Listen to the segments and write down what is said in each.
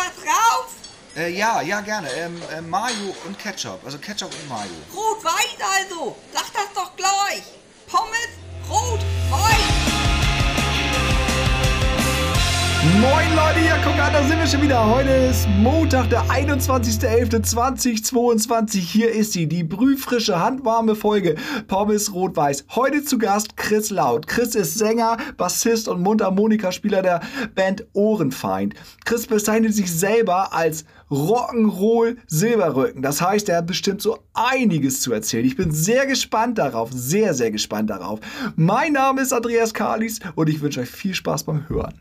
was drauf? Äh, ja, ja, gerne. Ähm, äh, Mayo und Ketchup. Also Ketchup und Mayo. Rot-Weiß also. Sag das doch gleich. Moin Leute, ja guck an, da sind wir schon wieder. Heute ist Montag, der 21.11.2022. Hier ist sie, die brühfrische, handwarme Folge Pommes Rot-Weiß. Heute zu Gast Chris Laut. Chris ist Sänger, Bassist und Mundharmonikaspieler der Band Ohrenfeind. Chris bezeichnet sich selber als Rock'n'Roll Silberrücken. Das heißt, er hat bestimmt so einiges zu erzählen. Ich bin sehr gespannt darauf, sehr, sehr gespannt darauf. Mein Name ist Andreas Kalis und ich wünsche euch viel Spaß beim Hören.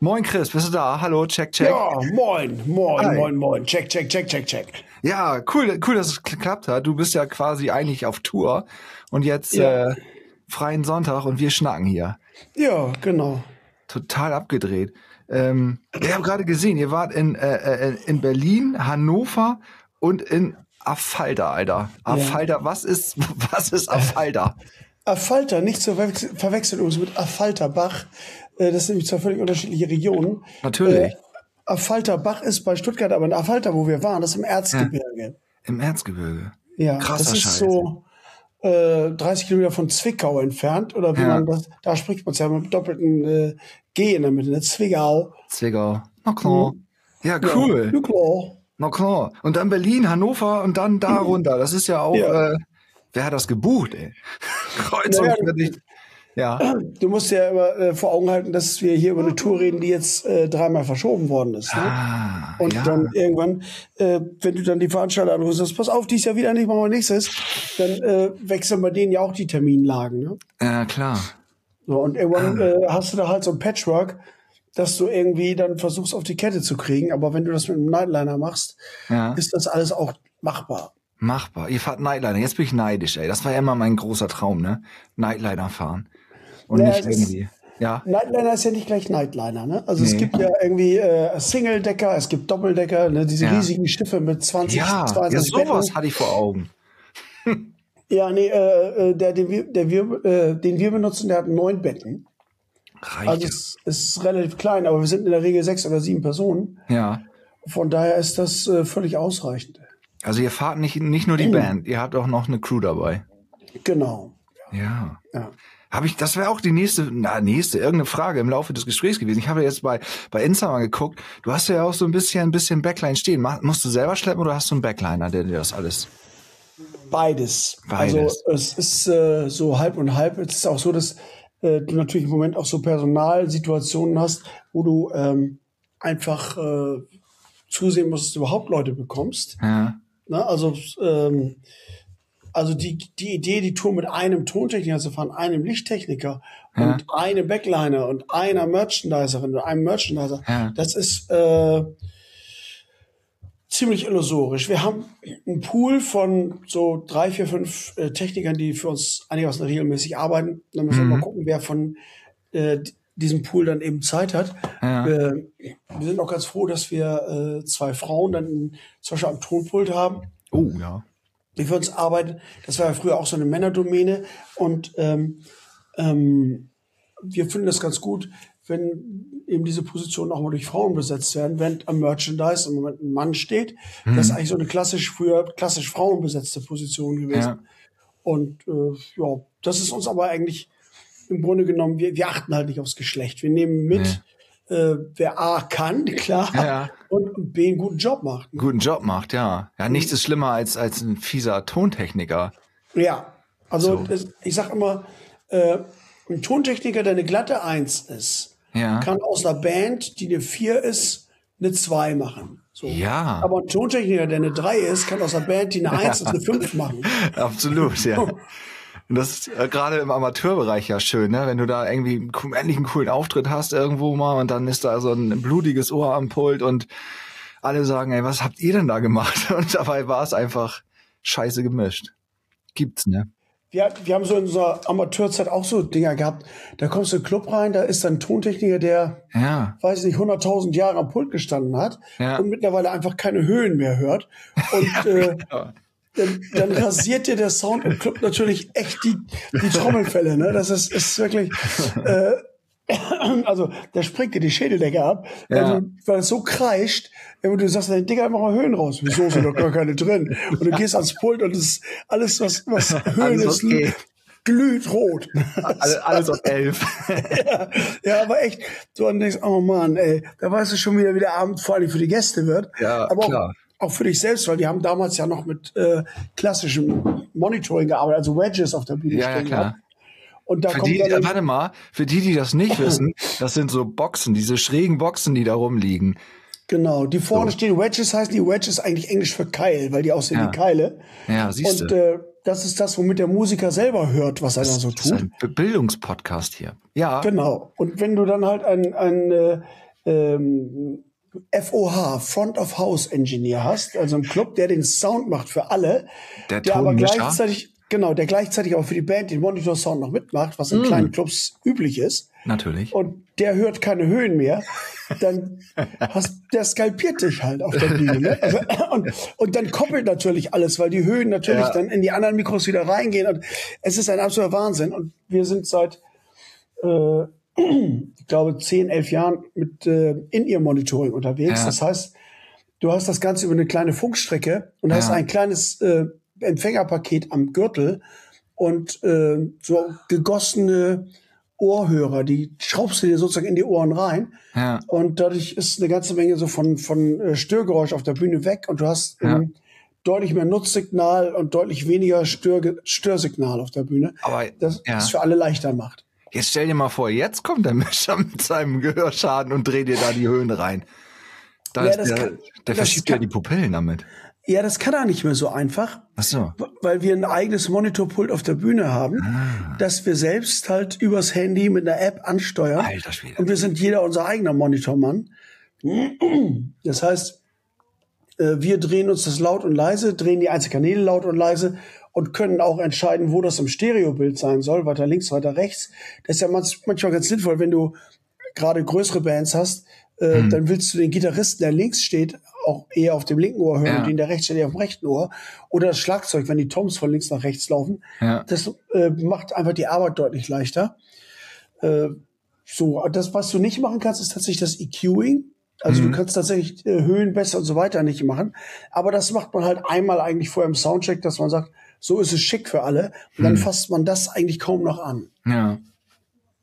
Moin Chris, bist du da? Hallo, check, check. Ja, moin, moin, Hi. moin, moin. Check, check, check, check, check. Ja, cool, cool, dass es geklappt hat. Du bist ja quasi eigentlich auf Tour und jetzt Ja. äh, freien Sonntag und wir schnacken hier. Ja, genau. Total abgedreht. Ähm, ich habe gerade gesehen, ihr wart in, äh, äh, in Berlin, Hannover und in Affalter, Alter. Affalter, was ist, was ist Affalter? Affalter, nicht zu verwechseln, verwechseln übrigens mit Affalterbach. Äh, Das sind nämlich zwei völlig unterschiedliche Regionen. Natürlich. Äh, Affalterbach ist bei Stuttgart, aber in Affalter, wo wir waren, das ist im Erzgebirge. Im Erzgebirge. Ja, Krasser das ist Scheiß. so äh, 30 Kilometer von Zwickau entfernt. Oder wie Ja. man das, da spricht man es ja mit doppelten äh, G in der Mitte, ne? Zwickau. Zwickau. Na klar. Ja, cool. Ja, klar. Na klar. Und dann Berlin, Hannover und dann da runter. Das ist ja auch, Ja. Äh, wer hat das gebucht, ey? Kreuzung Naja, für dich. Ja. Du musst ja immer äh, vor Augen halten, dass wir hier über eine Tour reden, die jetzt äh, dreimal verschoben worden ist. Ne? Ah, Und ja. dann irgendwann, äh, wenn du dann die Veranstalter anrufst, sagst, pass auf, dies Jahr wieder nicht, machen wir nächstes, dann äh, wechseln bei denen ja auch die Terminlagen. Ne? Ja, klar. So, und irgendwann äh, hast du da halt so ein Patchwork, dass du irgendwie dann versuchst, auf die Kette zu kriegen. Aber wenn du das mit einem Nightliner machst, Ja. ist das alles auch machbar. Machbar. Ihr fahrt Nightliner. Jetzt bin ich neidisch, ey. Das war ja immer mein großer Traum, ne? Nightliner fahren. Und Ja, nicht es irgendwie. Ja. Nightliner ist ja nicht gleich Nightliner. Ne? Also es Nee. gibt ja irgendwie äh, Single-Decker, es gibt Doppeldecker, ne? diese Ja. riesigen Schiffe mit 20, Ja, ja 22 sowas Betten. hatte ich vor Augen. Ja, nee, äh, äh, der, den wir, der wir, äh, den wir benutzen, der hat neun Betten. Reicht. Also es ist relativ klein, aber wir sind in der Regel sechs oder sieben Personen. ja. Von daher ist das äh, völlig ausreichend. Also ihr fahrt nicht, nicht nur die Band, ihr habt auch noch eine Crew dabei. Genau. Ja. Ja. Habe ich, das wäre auch die nächste, na, nächste, irgendeine Frage im Laufe des Gesprächs gewesen. Ich habe jetzt bei, bei Insta mal geguckt. Du hast ja auch so ein bisschen, ein bisschen Backline stehen. Mach, musst du selber schleppen oder hast du einen Backliner, der dir das alles? Beides. Beides. Also es ist äh, so halb und halb. Es ist auch so, dass äh, du natürlich im Moment auch so Personalsituationen hast, wo du ähm, einfach äh, zusehen musst, dass du überhaupt Leute bekommst. Ja. Ne? Also, ähm, also die, die Idee, die Tour mit einem Tontechniker zu fahren, einem Lichttechniker Ja. und einem Backliner und einer Merchandiserin und einem Merchandiser, Ja. das ist äh, ziemlich illusorisch. Wir haben einen Pool von so drei, vier, fünf äh, Technikern, die für uns einigermaßen regelmäßig arbeiten. Dann müssen Mhm. wir mal gucken, wer von äh, diesem Pool dann eben Zeit hat. Ja. Äh, wir sind auch ganz froh, dass wir äh, zwei Frauen dann zum Beispiel am Tonpult haben, Oh, ja. Die für uns arbeiten. Das war ja früher auch so eine Männerdomäne. Und ähm, ähm, wir finden das ganz gut, wenn eben diese Positionen auch mal durch Frauen besetzt werden, während am Merchandise im Moment ein Mann steht. Das ist eigentlich so eine klassisch früher klassisch frauenbesetzte Position gewesen. Ja. Und äh, ja, das ist uns aber eigentlich im Grunde genommen, wir, wir achten halt nicht aufs Geschlecht. Wir nehmen mit, äh, wer A kann, klar, Ja. und B einen guten Job macht. Guten Job macht, ja. Ja, nichts ist schlimmer als, als ein fieser Tontechniker. Ja, also So. das, ich sag immer, äh, ein Tontechniker, der eine glatte Eins ist, Ja. kann aus einer Band, die eine Vier ist, eine Zwei machen. So. Ja. Aber ein Tontechniker, der eine Drei ist, kann aus einer Band, die eine Eins ist, eine Fünf machen. Absolut, ja. Und das ist äh, gerade im Amateurbereich ja schön, ne? Wenn du da irgendwie endlich einen coolen Auftritt hast irgendwo mal und dann ist da so ein blutiges Ohr am Pult und alle sagen, ey, was habt ihr denn da gemacht? Und dabei war es einfach scheiße gemischt. Gibt's, ne? Wir, wir haben so in unserer Amateurzeit auch so Dinger gehabt. Da kommst du in den Club rein, da ist dann ein Tontechniker, der, Ja. weiß ich nicht, 100.000 Jahre am Pult gestanden hat Ja. und mittlerweile einfach keine Höhen mehr hört. Und äh, dann, dann rasiert dir der Sound im Club natürlich echt die, die Trommelfälle. Ne? Das ist, ist wirklich. Äh, also da springt dir die Schädeldecke ab, weil, Ja. du, weil es so kreischt, wenn du sagst, dein Digga, mach mal Höhen raus. Wieso sind doch gar keine drin? Und du gehst ans Pult und es ist alles, was, was Höhen Alles, ist, glüht rot. Alles, alles auf elf. ja, aber echt, und denkst, oh Mann, ey, da weißt du schon wieder, wie der Abend vor allem für die Gäste wird. Ja, aber klar. Auch, auch für dich selbst, weil die haben damals ja noch mit äh, klassischem Monitoring gearbeitet, also Wedges auf der Bühne Ja, ja, stehen klar. gehabt. Und da Für kommt die, dann, äh, warte mal, für die, die das nicht wissen, das sind so Boxen, diese schrägen Boxen, die da rumliegen. genau, die vorne So. stehen Wedges heißen die Wedges eigentlich Englisch für Keil, weil die aussehen Ja. wie Keile. Ja, siehst Und du. äh, das ist das, womit der Musiker selber hört, was er da so Das ist tut. ein Bildungspodcast hier. Ja, Genau. Und wenn du dann halt ein, ein äh, ähm, FOH, Front of House Engineer hast, also einen Club, der den Sound macht für alle, Der der aber gleichzeitig, genau, der gleichzeitig auch für die Band den Monitor-Sound noch mitmacht, was in Mm. kleinen Clubs üblich ist, natürlich. und der hört keine Höhen mehr, dann hast, der skalpiert dich halt auf der Bühne. Ne? Also, und, und dann koppelt natürlich alles, weil die Höhen natürlich Ja. dann in die anderen Mikros wieder reingehen. Und es ist ein absoluter Wahnsinn. Und wir sind seit, äh, ich glaube, 10, 11 Jahren mit äh, In-Ear-Monitoring unterwegs. Ja. Das heißt, du hast das Ganze über eine kleine Funkstrecke und hast Ja. ein kleines äh, Empfängerpaket am Gürtel und äh, so gegossene Ohrhörer, die schraubst du dir sozusagen in die Ohren rein. Ja. Und dadurch ist eine ganze Menge so von, von äh, Störgeräusch auf der Bühne weg und du hast Ja. ähm, deutlich mehr Nutzsignal und deutlich weniger Stör Störsignal auf der Bühne, Aber das ja. es für alle leichter macht. Jetzt stell dir mal vor, jetzt kommt der Mischer mit seinem Gehörschaden und dreht dir da die Höhen rein. Da Ja, der, kann- der verschiebt ja die Pupillen damit. Ja, das kann er nicht mehr so einfach, Ach so. weil wir ein eigenes Monitorpult auf der Bühne haben, Ah. das wir selbst halt übers Handy mit einer App ansteuern. Alter Schwede. Und wir sind jeder unser eigener Monitormann. Das heißt, äh, wir drehen uns das laut und leise, drehen die Einzelkanäle laut und leise und können auch entscheiden, wo das im Stereobild sein soll, weiter links, weiter rechts. Das ist ja manch- manchmal ganz sinnvoll, wenn du gerade größere Bands hast, äh, Hm. dann willst du den Gitarristen, der links steht, auch eher auf dem linken Ohr hören Ja. und den, der rechts steht, eher auf dem rechten Ohr. Oder das Schlagzeug, wenn die Toms von links nach rechts laufen. Ja. Das äh, macht einfach die Arbeit deutlich leichter. Äh, so, das, was du nicht machen kannst, ist tatsächlich das EQing. Also Mhm. du kannst tatsächlich äh, Höhen besser und so weiter nicht machen. Aber das macht man halt einmal eigentlich vor im Soundcheck, dass man sagt, so ist es schick für alle. Und dann fasst man das eigentlich kaum noch an. Ja.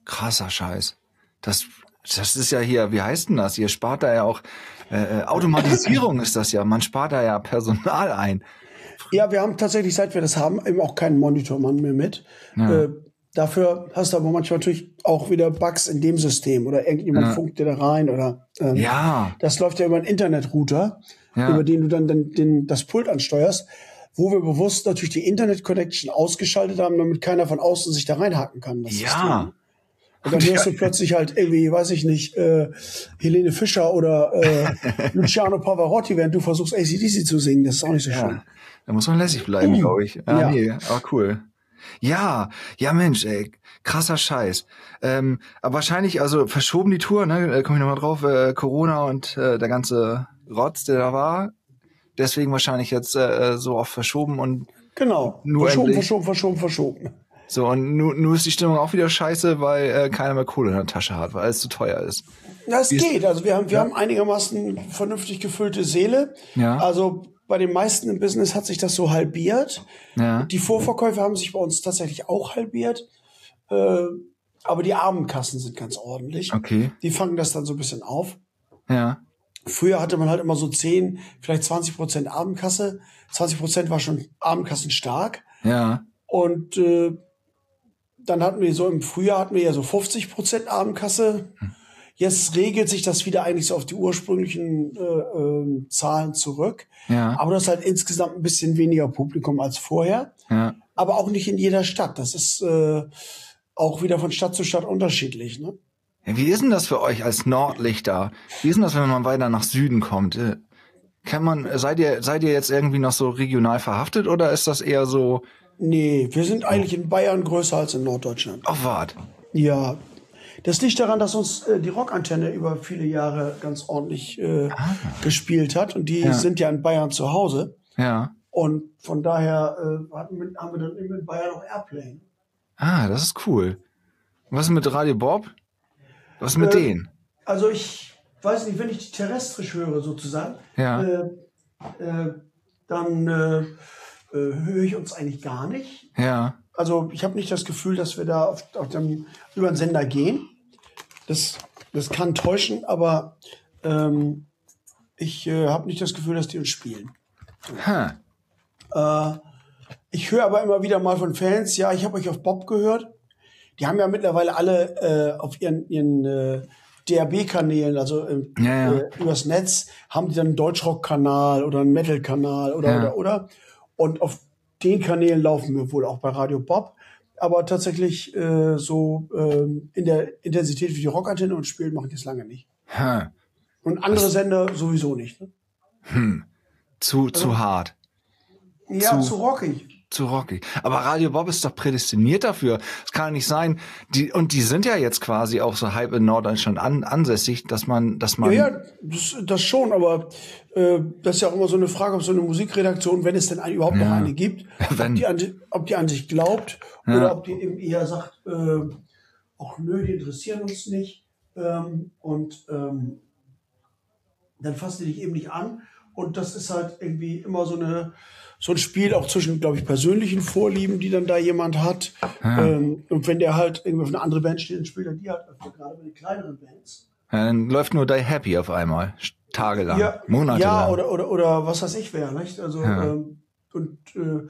Krasser Scheiß. Das, das ist ja hier, wie heißt denn das? Ihr spart da ja auch, äh, äh, Automatisierung ist das ja. Man spart da ja Personal ein. Ja, wir haben tatsächlich, seit wir das haben, eben auch keinen Monitormann mehr mit. Ja. Äh, dafür hast du aber manchmal natürlich auch wieder Bugs in dem System oder irgendjemand Ja. funkt dir da rein oder ähm, Ja. Das läuft ja über einen Internetrouter, Ja. über den du dann den, den, das Pult ansteuerst, wo wir bewusst natürlich die Internet-Connection ausgeschaltet haben, damit keiner von außen sich da reinhaken kann. Das Ja. Und dann hörst du plötzlich halt irgendwie, weiß ich nicht, äh, Helene Fischer oder äh, Luciano Pavarotti, während du versuchst, ACDC zu singen. Das ist auch nicht so schön. Ja. Da muss man lässig bleiben, glaube ich. Ah, Ja. nee, aber cool. Ja, ja Mensch, ey, krasser Scheiß. Ähm, aber wahrscheinlich, also verschoben die Tour, ne, äh, komme ich nochmal drauf, äh, Corona und äh, der ganze Rotz, der da war. Deswegen wahrscheinlich jetzt äh, so oft verschoben und Genau. Nur verschoben, verschoben, verschoben, verschoben. so und nu, nu ist die Stimmung auch wieder scheiße, weil äh, keiner mehr Kohle in der Tasche hat, weil es zu teuer ist. Das Wie geht. Also wir haben, wir haben einigermaßen vernünftig gefüllte Seele. Ja. Also bei den meisten im Business hat sich das so halbiert. Ja. Die Vorverkäufe haben sich bei uns tatsächlich auch halbiert. Äh, aber die Abendkassen sind ganz ordentlich. Okay. Die fangen das dann so ein bisschen auf. Ja. Früher hatte man halt immer so 10, vielleicht 20 Prozent Abendkasse. 20 Prozent war schon Abendkassen stark. Ja. Und äh, dann hatten wir so im Frühjahr hatten wir ja so 50 Prozent Abendkasse. Jetzt regelt sich das wieder eigentlich so auf die ursprünglichen äh, ähm, Zahlen zurück. Ja. Aber das ist halt insgesamt ein bisschen weniger Publikum als vorher. Ja. Aber auch nicht in jeder Stadt. Das ist äh, auch wieder von Stadt zu Stadt unterschiedlich. Ne? Wie ist denn das für euch als Nordlichter? Wie ist denn das, wenn man weiter nach Süden kommt? Äh, Kann man, seid ihr, seid ihr jetzt irgendwie noch so regional verhaftet oder ist das eher so, Nee, wir sind eigentlich in Bayern größer als in Norddeutschland. ach wart? Ja. Das liegt daran, dass uns äh, die Rockantenne über viele Jahre ganz ordentlich äh, gespielt hat. Und die Ja. sind ja in Bayern zu Hause. Ja. Und von daher äh, haben wir dann immer in Bayern auch Airplay. Ah, das ist cool. Was ist mit Radio Bob? Was mit Äh, denen? Also ich weiß nicht, wenn ich die terrestrisch höre sozusagen, Ja. äh, äh, dann äh, äh, höre ich uns eigentlich gar nicht. Ja. Also ich habe nicht das Gefühl, dass wir da auf, auf dem, über den Sender gehen. Das, das kann täuschen, aber ähm, ich äh, habe nicht das Gefühl, dass die uns spielen. Äh, ich höre aber immer wieder mal von Fans, ja, ich habe euch auf Bob gehört. Die haben ja mittlerweile alle äh, auf ihren, ihren äh, DAB-Kanälen, also ähm, Ja, ja. Äh, übers Netz, haben die dann einen Deutschrock-Kanal oder einen Metal-Kanal oder, Ja. oder, oder. Und auf den Kanälen laufen wir wohl auch bei Radio Bob. Aber tatsächlich äh, so ähm, in der Intensität wie die Rockantenne und spielen machen die es lange nicht. Hm. Und andere Sender sowieso nicht. Ne? Zu, zu hart. Ja, Zu- zu rockig. Zu rockig. Aber Radio Bob ist doch prädestiniert dafür. Es kann ja nicht sein. Die, und die sind ja jetzt quasi auch so halb in Norddeutschland an, ansässig, dass man, dass man. Ja, ja das, das schon, aber äh, das ist ja auch immer so eine Frage, ob so eine Musikredaktion, wenn es denn ein, überhaupt noch Ja. eine gibt, Wenn. ob die, an, ob die an sich glaubt oder ob die eben eher sagt, äh, auch nö, die interessieren uns nicht ähm, und ähm, dann fassen die dich eben nicht an und das ist halt irgendwie immer so eine so ein Spiel auch zwischen, glaube ich, persönlichen Vorlieben, die dann da jemand hat. Ähm, und wenn der halt irgendwie auf eine andere Band steht, dann spielt er die halt öfter, gerade bei den kleineren Bands. Ja, dann läuft nur Die Happy auf einmal. Tagelang. Monatelang. Ja, oder, oder, oder was weiß ich wer, nicht? Also, Ja. ähm, und äh,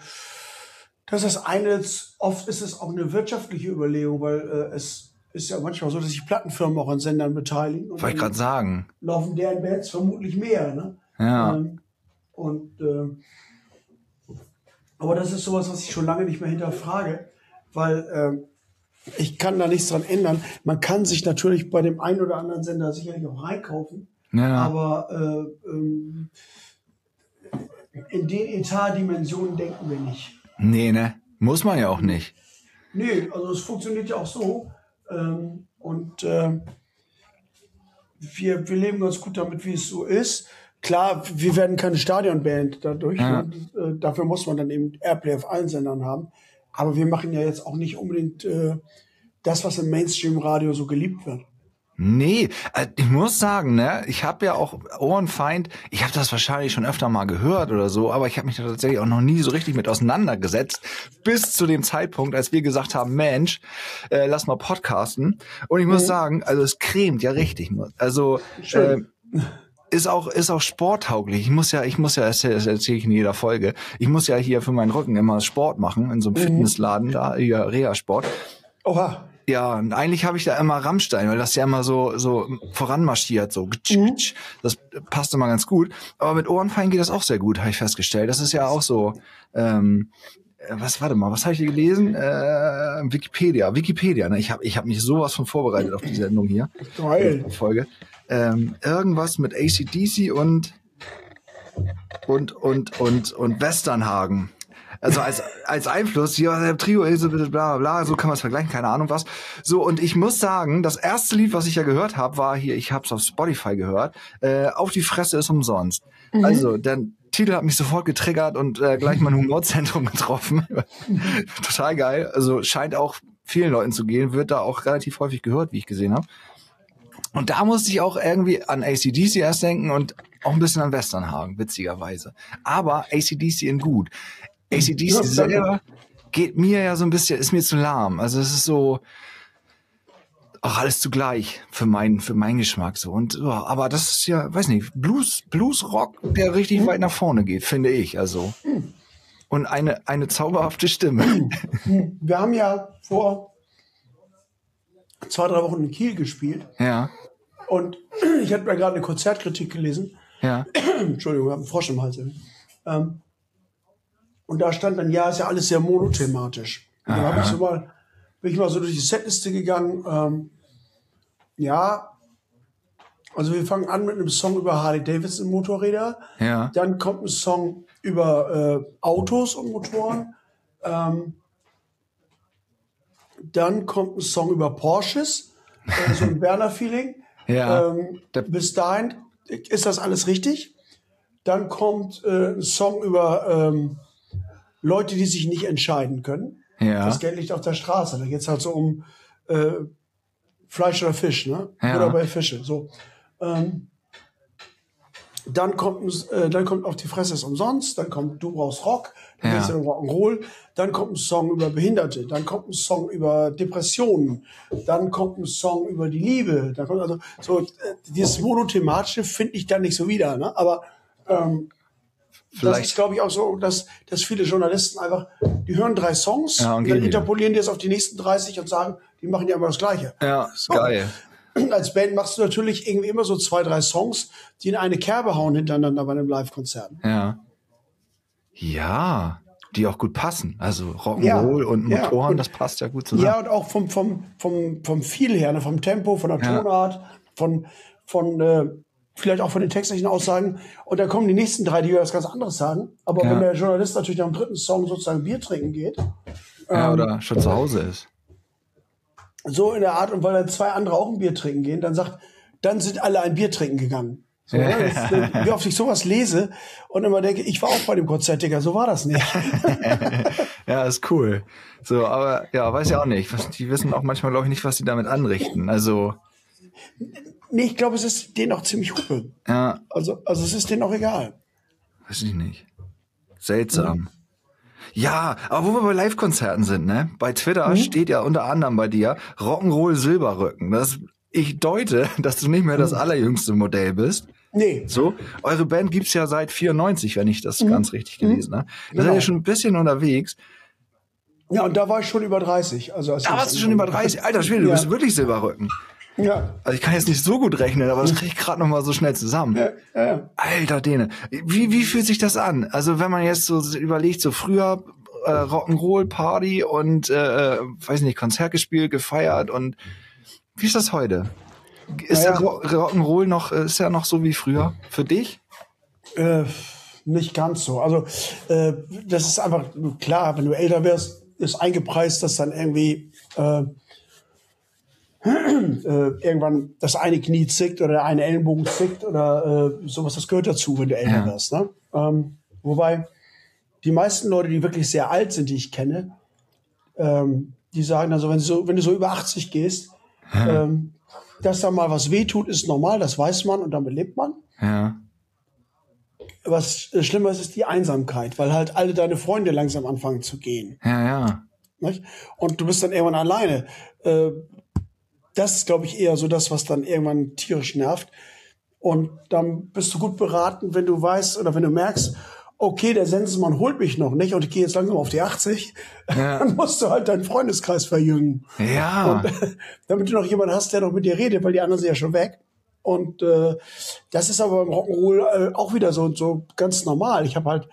das ist das eine, oft ist es auch eine wirtschaftliche Überlegung, weil äh, es ist ja manchmal so, dass sich Plattenfirmen auch an Sendern beteiligen. Und Wollte ich gerade sagen. laufen deren Bands vermutlich mehr, ne? Ja. Ähm, und ähm, aber das ist sowas, was ich schon lange nicht mehr hinterfrage, weil ähm, ich kann da nichts dran ändern. Man kann sich natürlich bei dem einen oder anderen Sender sicherlich auch reinkaufen, Ja. aber äh, ähm, in den Etatdimensionen denken wir nicht. Nee, ne? Muss man ja auch nicht. Nee, also es funktioniert ja auch so. Ähm, und ähm, wir, wir leben ganz gut damit, wie es so ist. Klar, wir werden keine Stadionband dadurch. Ja. Ne? Äh, dafür muss man dann eben Airplay auf allen Sendern haben. Aber wir machen ja jetzt auch nicht unbedingt äh, das, was im Mainstream-Radio so geliebt wird. Nee, äh, ich muss sagen, ne, ich habe ja auch Ohrenfeind, ich habe das wahrscheinlich schon öfter mal gehört oder so, aber ich habe mich da tatsächlich auch noch nie so richtig mit auseinandergesetzt, bis zu dem Zeitpunkt, als wir gesagt haben, Mensch, äh, lass mal podcasten. Und ich muss sagen, also es cremt ja richtig. nur. Also äh, Schön. ist auch ist auch sporttauglich. Ich muss ja, ich muss ja, das erzähle ich in jeder Folge. Ich muss ja hier für meinen Rücken immer Sport machen in so einem Fitnessladen, da hier Reha-Sport. Oha. Ja, und eigentlich habe ich da immer Rammstein, weil das ja immer so so voranmarschiert, so gitsch. das passt immer ganz gut. Aber mit Ohrenfein geht das auch sehr gut, habe ich festgestellt. Das ist ja auch so. Ähm, äh, was, warte mal, was habe ich hier gelesen? Äh, Wikipedia, Wikipedia. Ne? Ich habe ich hab mich sowas von vorbereitet auf die Sendung hier. Geil. Folge. Ähm, irgendwas mit ACDC und und und und und Westernhagen. Also als, als Einfluss, hier der Trio Elisabeth, bla bla bla, so kann man es vergleichen, keine Ahnung was. So, und ich muss sagen, das erste Lied, was ich ja gehört habe, war hier, ich habe es auf Spotify gehört, äh, Auf die Fresse ist umsonst. Also, der Titel hat mich sofort getriggert und äh, gleich mein Humorzentrum getroffen. Total geil. Also scheint auch vielen Leuten zu gehen, wird da auch relativ häufig gehört, wie ich gesehen habe. Und da musste ich auch irgendwie an ACDC erst denken und auch ein bisschen an Westernhagen, witzigerweise. Aber ACDC in gut. ACDC selber geht mir ja so ein bisschen, ist mir zu lahm. Also es ist so auch alles zugleich. Für meinen für meinen Geschmack so. Und ja, aber das ist ja weiß nicht Blues Blues Rock der richtig weit nach vorne geht finde ich also. Und eine eine zauberhafte Stimme. Wir haben ja vor zwei, drei Wochen in Kiel gespielt. Ja. Und ich hatte mir gerade eine Konzertkritik gelesen. ja. Entschuldigung, ich habe einen Frosch im Hals. Ähm, und da stand dann, ja, ist ja alles sehr monothematisch. Und dann habe ich so mal, bin ich mal so durch die Setliste gegangen. Ähm, ja, also wir fangen an mit einem Song über Harley Davidson Motorräder. ja Dann kommt ein Song über äh, Autos und Motoren. Ähm, dann kommt ein Song über Porsches, äh, so ein Werner-Feeling. Ja. Ähm, bis dahin ist das alles richtig. Dann kommt äh, ein Song über ähm, Leute, die sich nicht entscheiden können. Ja Das Geld liegt auf der Straße. Da geht es halt so um äh, Fleisch oder Fisch, ne? Ja. Oder bei Fische. So. Ähm, dann kommt, äh, dann kommt auf die Fresse ist umsonst, dann kommt Du brauchst Rock, dann Ja. geht's in Rock'n'Roll, dann kommt ein Song über Behinderte, dann kommt ein Song über Depressionen, dann kommt ein Song über die Liebe, dann kommt also so äh, dieses monothematische finde ich da nicht so wieder, ne? Aber ähm, das Vielleicht- ist, glaube ich, auch so, dass, dass viele Journalisten einfach, die hören drei Songs Ja, und dann interpolieren die es auf die nächsten 30 und sagen, die machen ja immer das Gleiche. Ja, ist So. geil. Als Band machst du natürlich irgendwie immer so zwei, drei Songs, die in eine Kerbe hauen hintereinander bei einem Live-Konzert. Ja. Ja, die auch gut passen. Also Rock'n'Roll Ja, und ja, Motoren, und- das passt ja gut zusammen. Ja, und auch vom, vom, vom, vom Feel her, ne, vom Tempo, von der Ja. Tonart, von, von äh, vielleicht auch von den textlichen Aussagen. Und dann kommen die nächsten drei, die was ganz anderes sagen. Aber Ja. wenn der Journalist natürlich nach dem dritten Song sozusagen Bier trinken geht, Ja, ähm, oder schon zu Hause ist. so in der Art, und weil dann zwei andere auch ein Bier trinken gehen, dann sagt, dann sind alle ein Bier trinken gegangen. So, ne? das, äh, wie oft ich sowas lese und immer denke, ich war auch bei dem Konzert, Digga, so war das nicht. Ja, ist cool. So, aber ja, weiß ja auch nicht. Die wissen auch manchmal, glaube ich, nicht, was sie damit anrichten. Also, nee, ich glaube, es ist denen auch ziemlich hupe. ja, Also, also es ist denen auch egal. weiß ich nicht. Seltsam. Ja, aber wo wir bei Live-Konzerten sind, ne? Bei Twitter steht ja unter anderem bei dir Rock'n'Roll Silberrücken. Das, ich deute, dass du nicht mehr das allerjüngste Modell bist. Nee, So, eure Band gibt's ja seit 94, wenn ich das ganz richtig gelesen habe. Da seid Genau. ihr schon ein bisschen unterwegs. ja, und da war ich schon über 30. Also als Da warst du schon über 30. Alter Schwede, du Ja. bist wirklich Silberrücken. Ja, Also ich kann jetzt nicht so gut rechnen, aber das kriege ich gerade noch mal so schnell zusammen. ja, ja. Alter Dene, wie, wie fühlt sich das an? Also wenn man jetzt so überlegt, so früher äh, Rock'n'Roll Party und äh, äh, weiß nicht, Konzert gespielt, gefeiert und wie ist das heute? Ist Naja. der Ro- Rock'n'Roll noch, äh, ist ja noch so wie früher für dich? Äh, nicht ganz so. Also äh, das ist einfach klar, wenn du älter wirst, ist eingepreist, dass dann irgendwie äh, irgendwann das eine Knie zickt oder der eine Ellenbogen zickt oder äh, sowas. Das gehört dazu, wenn du älter Ja. wirst. Ne? Ähm, wobei die meisten Leute, die wirklich sehr alt sind, die ich kenne, ähm, die sagen also, wenn du so, wenn du so über 80 gehst, ähm, dass da mal was wehtut, ist normal, das weiß man und damit lebt man. Ja. Was äh, schlimmer ist, ist die Einsamkeit, weil halt alle deine Freunde langsam anfangen zu gehen. Ja, ja. Nicht? Und du bist dann irgendwann alleine. Äh, das ist, glaube ich, eher so das, was dann irgendwann tierisch nervt. Und dann bist du gut beraten, wenn du weißt oder wenn du merkst, okay, der Sensenmann holt mich noch nicht und ich gehe jetzt langsam auf die 80, Ja. dann musst du halt deinen Freundeskreis verjüngen. Ja. damit du noch jemanden hast, der noch mit dir redet, weil die anderen sind ja schon weg. Und äh, das ist aber beim Rock'n'Roll äh, auch wieder so, so ganz normal. Ich habe halt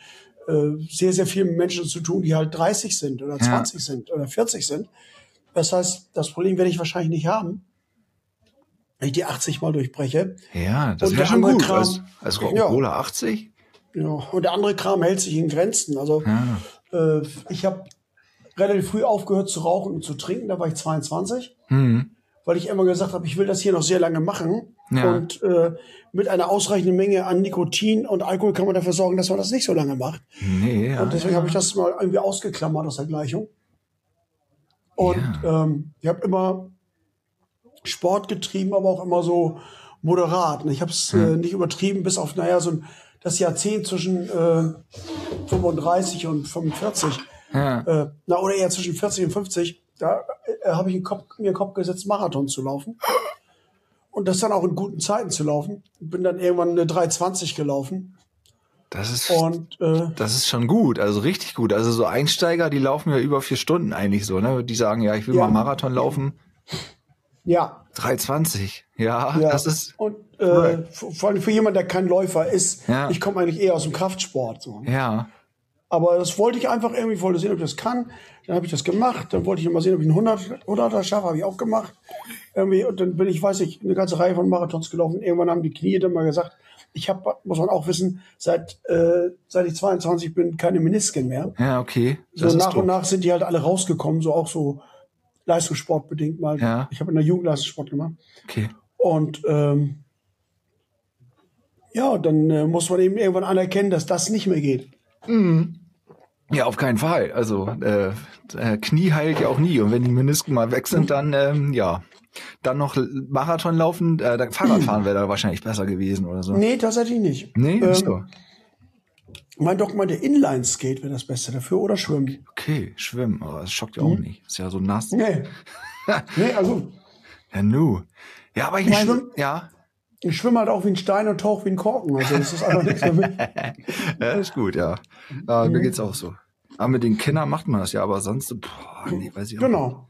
äh, sehr, sehr viel mit Menschen zu tun, die halt 30 sind oder 20 sind oder 40 sind. Das heißt, das Problem werde ich wahrscheinlich nicht haben, wenn ich die 80 mal durchbreche. Ja, das wäre schon gut. Kram- Als, als Rock'n'Roller 80? Ja, und der andere Kram hält sich in Grenzen. Also äh, ich habe relativ früh aufgehört zu rauchen und zu trinken, da war ich 22, Hm. weil ich immer gesagt habe, ich will das hier noch sehr lange machen. Ja. Und äh, mit einer ausreichenden Menge an Nikotin und Alkohol kann man dafür sorgen, dass man das nicht so lange macht. Nee, ja. Und deswegen habe ich das mal irgendwie ausgeklammert aus der Gleichung. Und ähm, ich habe immer Sport getrieben, aber auch immer so moderat. Ich habe es äh, nicht übertrieben, bis auf, naja, so ein, das Jahrzehnt zwischen äh, 35 und 45. Ja. Äh, na, oder eher zwischen 40 und 50. Da äh, habe ich den Kopf, mir den Kopf gesetzt, Marathon zu laufen. Und das dann auch in guten Zeiten zu laufen. Bin dann irgendwann eine 320 gelaufen. Das ist, Und äh, das ist schon gut, also richtig gut. Also so Einsteiger, die laufen ja über vier Stunden eigentlich so, ne? Die sagen, ja, ich will Ja. mal Marathon laufen. ja, 320. Ja, Ja, das ist, und äh, vor allem für jemanden, der kein Läufer ist, Ja. ich komme eigentlich eher aus dem Kraftsport. So. ja. Aber das wollte ich einfach irgendwie, ich wollte sehen, ob ich das kann. Dann habe ich das gemacht. Dann wollte ich mal sehen, ob ich einen 100, 100er schaffe, habe ich auch gemacht. Irgendwie, und dann bin ich, weiß ich, eine ganze Reihe von Marathons gelaufen. Irgendwann haben die Knie dann mal gesagt, ich habe, muss man auch wissen, seit, äh, seit ich 22 bin, keine Menisken mehr. Ja, okay. So Das ist nach und nach sind die halt alle rausgekommen, so auch so Leistungssportbedingt mal. Ja. Ich habe in der Jugend Leistungssport gemacht. Okay. Und ähm, ja, dann äh, muss man eben irgendwann anerkennen, dass das nicht mehr geht. Ja, auf keinen Fall. Also äh, äh, Knie heilt ja auch nie. Und wenn die Menisken mal weg sind, dann ähm, ja, dann noch Marathon laufen, äh, Fahrradfahren wäre da wahrscheinlich besser gewesen oder so. Nee, tatsächlich nicht. Nee, Ähm, so. Mein Doc meinte, Inline-Skate wäre das Beste dafür oder Schwimmen. Okay, schwimmen, aber das schockt ja auch nicht. Ist ja so nass. Nee. nee, also Ja, nu. Ja, aber ich Ich meine, schwimm- ja, ich schwimme halt auch wie ein Stein und tauche wie ein Korken. Also das ist einfach nichts für mich. ja, ist gut, ja. ja mir geht's auch so. Aber mit den Kindern macht man das ja, aber sonst, boah, nee, weiß ich auch nicht. Genau.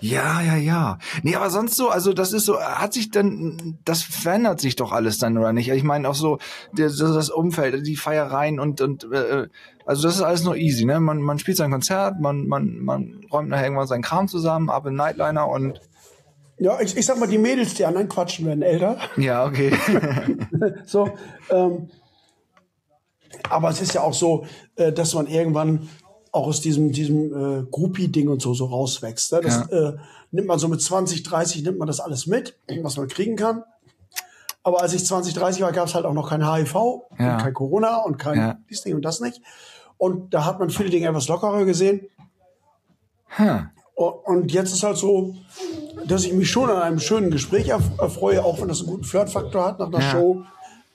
Ja, ja, ja. Nee, aber sonst so, also das ist so, hat sich dann, das verändert sich doch alles dann, oder nicht? Ich meine auch so, das, das Umfeld, die Feiereien und, und äh, also das ist alles noch easy, ne? Man, man spielt sein Konzert, man, man, man räumt nachher irgendwann seinen Kram zusammen, ab in Nightliner und Ja, ich, ich sag mal, die Mädels, die anderen quatschen, werden älter. ja, okay. So, ähm, aber es ist ja auch so, äh, dass man irgendwann auch aus diesem, diesem äh, Groupie-Ding und so, so rauswächst. Ne? Das äh, nimmt man so mit 20, 30, nimmt man das alles mit, was man kriegen kann. Aber als ich 20, 30 war, gab es halt auch noch kein HIV, Ja. und kein Corona und kein Ja. dies Ding und das nicht. Und da hat man viele Dinge etwas lockerer gesehen. O- Und jetzt ist halt so, dass ich mich schon an einem schönen Gespräch erf erfreue, auch wenn das einen guten Flirtfaktor hat nach einer Ja. Show.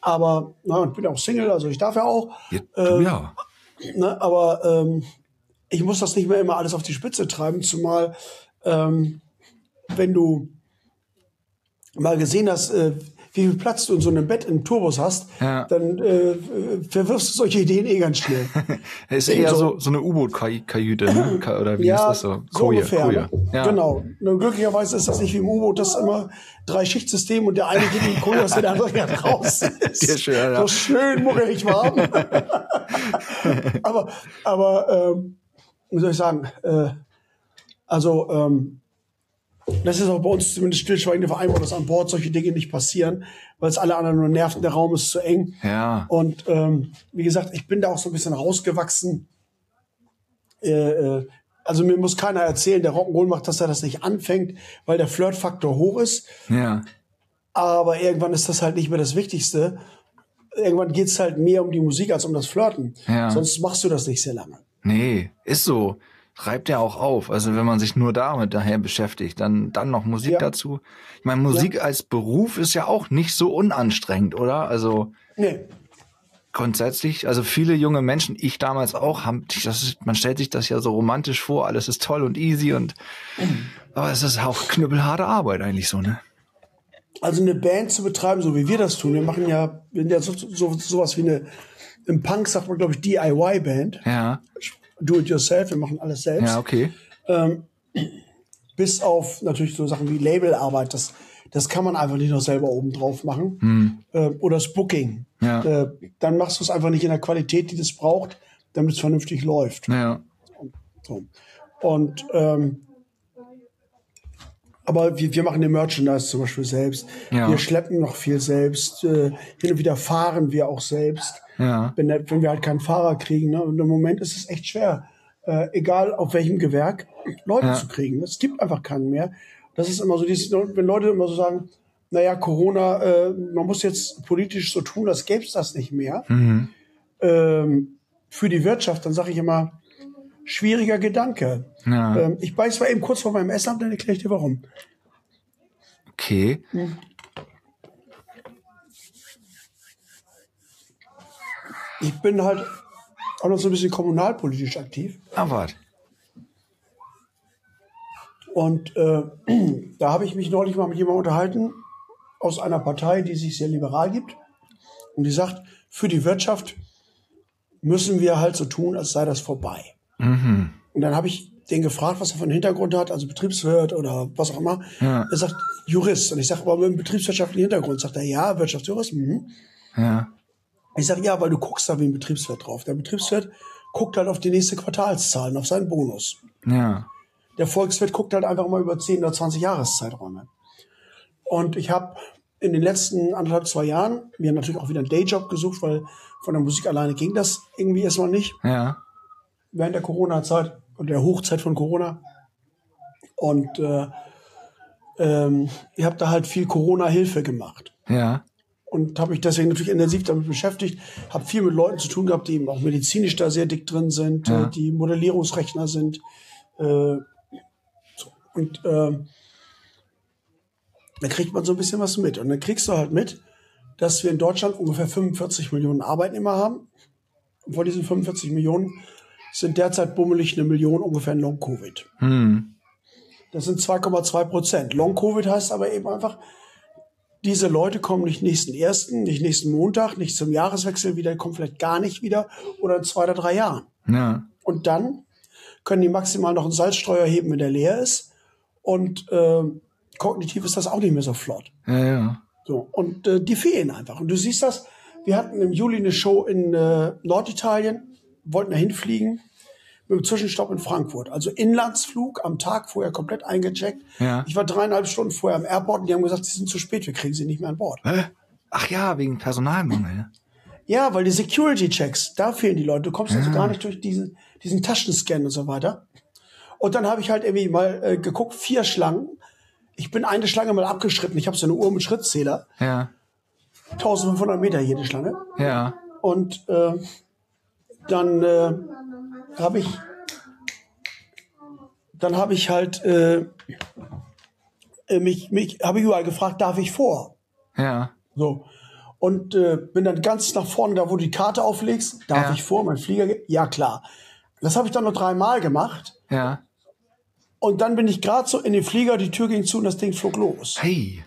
Aber na, ich bin auch Single, also ich darf ja auch. Ja, du, ja. Ne, aber ähm, ich muss das nicht mehr immer alles auf die Spitze treiben, zumal ähm, wenn du mal gesehen hast, äh, wie viel Platz du in so einem Bett im Turbus hast, Ja. dann äh, verwirfst du solche Ideen eh ganz schnell. Ist eher so- so, so eine U-Boot-Kajüte, ne? Oder wie ist das so? so ungefähr. Koje. ne? Ja. Genau. Nur glücklicherweise ist das nicht wie im U-Boot, das ist immer drei Schichtsystem und der eine geht in die Koje, der andere geht raus. Sehr schön, ja. So schön muckelig warm. aber, aber, ähm, wie soll ich sagen, äh, also, ähm, das ist auch bei uns zumindest stillschweigende Vereinbarung, dass an Bord solche Dinge nicht passieren, weil es alle anderen nur nerven, der Raum ist zu eng. Ja. Und ähm, wie gesagt, ich bin da auch so ein bisschen rausgewachsen. Äh, äh, also mir muss keiner erzählen, der Rock'n'Roll macht, dass er das nicht anfängt, weil der Flirtfaktor hoch ist. Ja. Aber irgendwann ist das halt nicht mehr das Wichtigste. Irgendwann geht's halt mehr um die Musik als um das Flirten. Ja. Sonst machst du das nicht sehr lange. Nee, ist so. Reibt ja auch auf. Also wenn man sich nur damit daher beschäftigt, dann, dann noch Musik Ja. dazu. Ich meine, Musik als Beruf ist ja auch nicht so unanstrengend, oder? Also Nee. grundsätzlich, also viele junge Menschen, ich damals auch, haben, das ist, man stellt sich das ja so romantisch vor, alles ist toll und easy und, aber es ist auch knüppelharte Arbeit eigentlich so, ne? Also eine Band zu betreiben, so wie wir das tun. Wir machen ja, wir sind ja so, so, sowas wie eine, im Punk sagt man, glaube ich, DIY-Band. Ja, Do it yourself, wir machen alles selbst. ja, okay. bis auf natürlich so Sachen wie Labelarbeit, das, das kann man einfach nicht noch selber oben drauf machen. Äh, oder das Booking. Ja. Äh, dann machst du es einfach nicht in der Qualität, die das braucht, damit es vernünftig läuft. Ja, So. Und ähm, aber wir, wir machen den Merchandise zum Beispiel selbst. Ja. Wir schleppen noch viel selbst. Äh, hin und wieder fahren wir auch selbst. Ja. Wenn, wenn wir halt keinen Fahrer kriegen. Ne? Und im Moment ist es echt schwer, äh, egal auf welchem Gewerk, Leute Ja. zu kriegen. Es gibt einfach keinen mehr. Das ist immer so, dieses, wenn Leute immer so sagen, naja, Corona, äh, man muss jetzt politisch so tun, als gäbe es das nicht mehr. Mhm. Ähm, für die Wirtschaft, dann sage ich immer, schwieriger Gedanke. Ja. Ähm, ich beiß mal eben kurz vor meinem Essen ab, dann erkläre ich dir warum. okay. Ich bin halt auch noch so ein bisschen kommunalpolitisch aktiv. Ah, wart. Und äh, da habe ich mich neulich mal mit jemandem unterhalten aus einer Partei, die sich sehr liberal gibt. Und die sagt, für die Wirtschaft müssen wir halt so tun, als sei das vorbei. Und dann habe ich den gefragt, was er für einen Hintergrund hat, also Betriebswirt oder was auch immer. Ja. Er sagt Jurist. Und ich sage, aber mit einem betriebswirtschaftlichen Hintergrund. Sagt er, ja, Wirtschaftsjurist. Mhm. Ja. Ich sage, ja, weil du guckst da wie ein Betriebswirt drauf. Der Betriebswirt guckt halt auf die nächste Quartalszahlen, auf seinen Bonus. Ja. Der Volkswirt guckt halt einfach mal über 10 oder 20 Jahreszeiträume. Und ich habe in den letzten anderthalb, zwei Jahren mir natürlich auch wieder einen Dayjob gesucht, weil von der Musik alleine ging das irgendwie erstmal nicht Ja. Während der Corona-Zeit und der Hochzeit von Corona. Und äh, ähm, ich habe da halt viel Corona-Hilfe gemacht Ja. und habe mich deswegen natürlich intensiv damit beschäftigt, habe viel mit Leuten zu tun gehabt, die eben auch medizinisch da sehr dick drin sind, Ja. äh, die Modellierungsrechner sind. Äh, so. Und ähm, Da kriegt man so ein bisschen was mit. Und dann kriegst du halt mit, dass wir in Deutschland ungefähr 45 Millionen Arbeitnehmer haben. Und von diesen 45 Millionen sind derzeit bummelig eine Million ungefähr in Long-Covid. Das sind 2,2 Prozent. Long-Covid heißt aber eben einfach, diese Leute kommen nicht nächsten ersten, nicht nächsten Montag, nicht zum Jahreswechsel wieder, kommen vielleicht gar nicht wieder oder in zwei oder drei Jahren. Ja. Und dann können die maximal noch einen Salzstreuer heben, wenn der leer ist. Und äh, kognitiv ist das auch nicht mehr so flott. Ja, ja. So, und äh, die fehlen einfach. Und du siehst das, wir hatten im Juli eine Show in äh, Norditalien, wollten da hinfliegen mit einem Zwischenstopp in Frankfurt. Also Inlandsflug am Tag vorher komplett eingecheckt. Ja. Ich war dreieinhalb Stunden vorher am Airport und die haben gesagt, sie sind zu spät, wir kriegen sie nicht mehr an Bord. Hä? Ach ja, wegen Personalmangel. Ja, weil die Security-Checks, da fehlen die Leute. Du kommst also gar nicht durch diesen, diesen Taschenscan und so weiter. Und dann habe ich halt irgendwie mal äh, geguckt, vier Schlangen. Ich bin eine Schlange mal abgeschritten. Ich habe so eine Uhr mit Schrittzähler. Ja, 1500 Meter jede Schlange. ja. Und äh, dann äh, habe ich dann habe ich halt äh, äh, mich, mich habe ich überall gefragt, darf ich vor? Ja. So. Und äh, bin dann ganz nach vorne, da wo du die Karte auflegst, darf Ja. ich vor, mein Flieger, ge- ja klar. Das habe ich dann nur dreimal gemacht. Ja. Und dann bin ich gerade so in den Flieger, die Tür ging zu und das Ding flog los. Hey.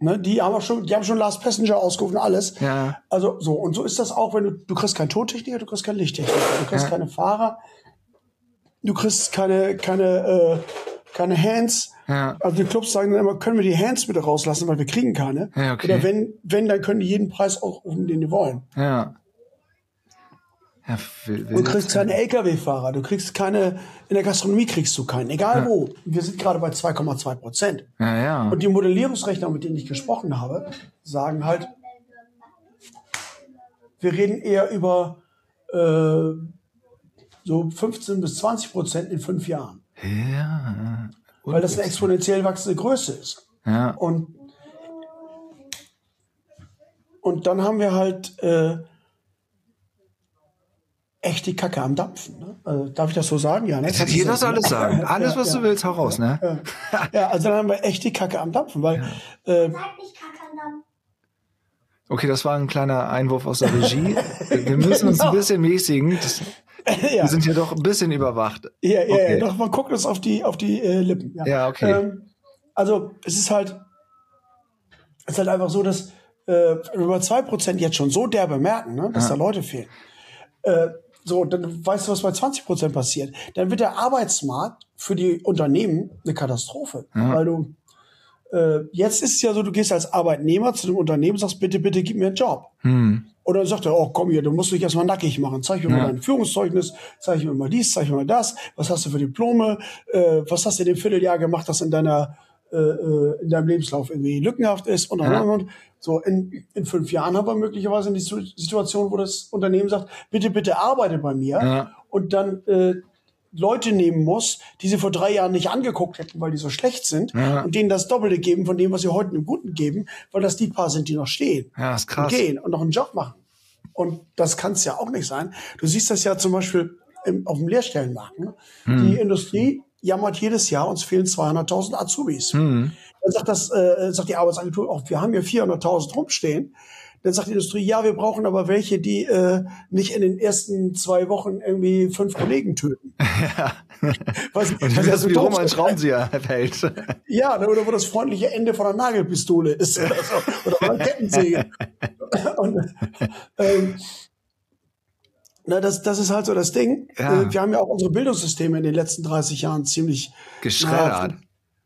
Ne, die haben auch schon, die haben schon Last Passenger ausgerufen, alles. Ja. Also so und so ist das auch, wenn du du kriegst keinen Tontechniker, du kriegst keinen Lichttechniker, du kriegst Ja. keine Fahrer, du kriegst keine keine äh, keine Hands. Ja. Also die Clubs sagen dann immer, können wir die Hands bitte rauslassen, weil wir kriegen keine. Ja, okay. Oder wenn wenn dann können die jeden Preis aufrufen, den die wollen. Ja. Ja, will, will Du kriegst keine LKW-Fahrer, du kriegst keine, in der Gastronomie kriegst du keinen, egal wo. Wir sind gerade bei 2,2 Prozent. Ja, ja. Und die Modellierungsrechner, mit denen ich gesprochen habe, sagen halt, wir reden eher über äh, so 15 bis 20 Prozent in fünf Jahren, Ja. weil das eine exponentiell wachsende Größe ist. Ja. Und, und dann haben wir halt äh, echt die Kacke am Dampfen. Ne? Also, darf ich das so sagen? Ja, ne? Jetzt hier du alles sagen. Alles, was du willst, hau raus, ne? Ja, also dann haben wir echt die Kacke am Dampfen, weil äh, Sag nicht Kakalam. Okay, das war ein kleiner Einwurf aus der Regie. Wir müssen uns ein bisschen mäßigen. Das, ja, Wir sind hier doch ein bisschen überwacht. ja, ja, Okay. ja, doch, man guckt uns auf die, auf die äh, Lippen. Ja, Ja, okay. Ähm, also es ist halt, es ist halt einfach so, dass äh, bei 2% jetzt schon so derbe merken, ne, dass da Leute fehlen. Äh, so, dann weißt du, was bei 20% passiert. Dann wird der Arbeitsmarkt für die Unternehmen eine Katastrophe. Weil du, äh, jetzt ist es ja so, du gehst als Arbeitnehmer zu dem Unternehmen und sagst, bitte, bitte gib mir einen Job. Und dann sagt er, oh komm hier, du musst dich erstmal nackig machen. Zeig mir mal dein Führungszeugnis, zeig mir mal dies, zeig mir mal das. Was hast du für Diplome? Äh, was hast du in dem Vierteljahr gemacht, das in deiner äh, äh, in deinem Lebenslauf irgendwie lückenhaft ist und, und, Ja. und, und. So, in, in fünf Jahren haben wir möglicherweise die Situ- Situation, wo das Unternehmen sagt, bitte, bitte arbeite bei mir Ja. und dann äh, Leute nehmen muss, die sie vor drei Jahren nicht angeguckt hätten, weil die so schlecht sind Ja. und denen das Doppelte geben von dem, was sie heute im Guten geben, weil das die paar sind, die noch stehen Ja, ist und krass. gehen und noch einen Job machen. Und das kann es ja auch nicht sein. Du siehst das ja zum Beispiel im, auf dem Lehrstellenmarkt. Ne? Die Industrie jammert jedes Jahr, uns fehlen 200.000 Azubis. Dann sagt, das, äh, sagt die Arbeitsagentur, auch wir haben hier 400.000 rumstehen. Dann sagt die Industrie, ja, wir brauchen aber welche, die äh, nicht in den ersten zwei Wochen irgendwie fünf Kollegen töten. Was, Und was ja so wie rum ein. Schraubenzieher hält. Ja, oder wo das freundliche Ende von einer Nagelpistole ist oder so. Oder einer Kettensäge. Und, ähm, na, das, das ist halt so das Ding. Ja. Äh, Wir haben ja auch unsere Bildungssysteme in den letzten 30 Jahren ziemlich Geschreddert.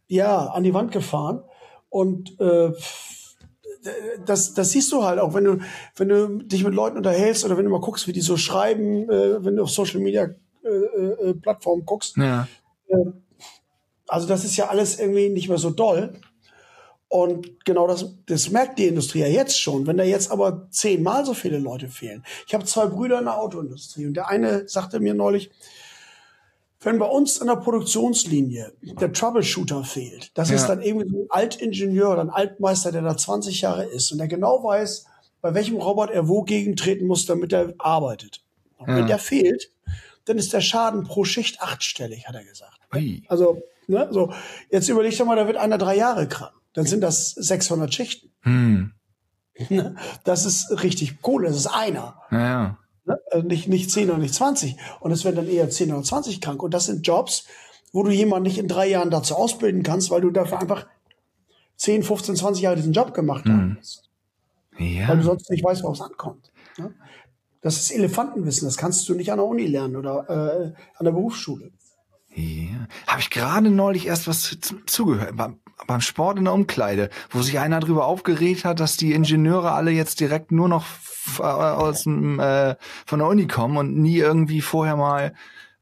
ja, an die Wand gefahren. Und äh, das, das siehst du halt auch, wenn du, wenn du dich mit Leuten unterhältst oder wenn du mal guckst, wie die so schreiben, äh, wenn du auf Social Media äh, äh, Plattformen guckst. Ja. Also das ist ja alles irgendwie nicht mehr so doll. Und genau das, das merkt die Industrie ja jetzt schon, wenn da jetzt aber zehnmal so viele Leute fehlen. Ich habe zwei Brüder in der Autoindustrie und der eine sagte mir neulich, wenn bei uns in der Produktionslinie der Troubleshooter fehlt, das Ja. ist dann irgendwie so ein Altingenieur oder ein Altmeister, der da 20 Jahre ist und der genau weiß, bei welchem Roboter er wogegen treten muss, damit er arbeitet. Und Ja. wenn der fehlt, dann ist der Schaden pro Schicht achtstellig, hat er gesagt. Ui. Also, ne, so, jetzt überleg doch mal, da wird einer drei Jahre krank. Dann sind das 600 Schichten. Hm. Das ist richtig Kohle, das ist einer. Ja. Ne? Äh, Nicht, nicht 10 oder nicht 20. Und es werden dann eher 10 oder 20 krank. Und das sind Jobs, wo du jemanden nicht in drei Jahren dazu ausbilden kannst, weil du dafür einfach 10, 15, 20 Jahre diesen Job gemacht hast. Ja. Weil du sonst nicht weißt, worauf es ankommt. Ne? Das ist Elefantenwissen, das kannst du nicht an der Uni lernen oder äh, an der Berufsschule. Ja. Habe ich gerade neulich erst was zu, zugehört. Beim Sport in der Umkleide, wo sich einer darüber aufgeregt hat, dass die Ingenieure alle jetzt direkt nur noch äh, aus dem, äh, von der Uni kommen und nie irgendwie vorher mal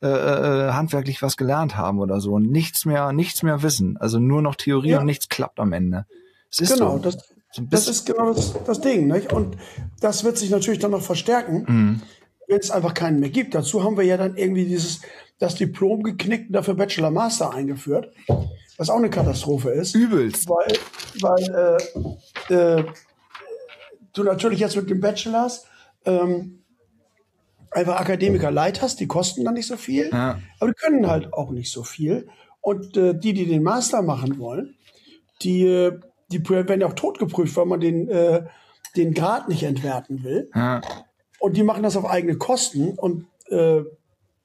äh, äh, handwerklich was gelernt haben oder so und nichts mehr, nichts mehr wissen. Also nur noch Theorie Ja. und nichts klappt am Ende. Es ist Genau, so. das, so das ist genau das, das Ding. Nicht? Und das wird sich natürlich dann noch verstärken, Mhm. wenn es einfach keinen mehr gibt. Dazu haben wir ja dann irgendwie dieses das Diplom geknickt und dafür Bachelor Master eingeführt, was auch eine Katastrophe ist. übelst. weil, weil äh, äh, du natürlich jetzt mit den Bachelors ähm, einfach Akademiker leid hast, die kosten dann nicht so viel, Ja. aber die können halt auch nicht so viel. Und äh, die, die den Master machen wollen, die, äh, die werden ja auch totgeprüft, weil man den, äh, den Grad nicht entwerten will. Ja. Und die machen das auf eigene Kosten und äh,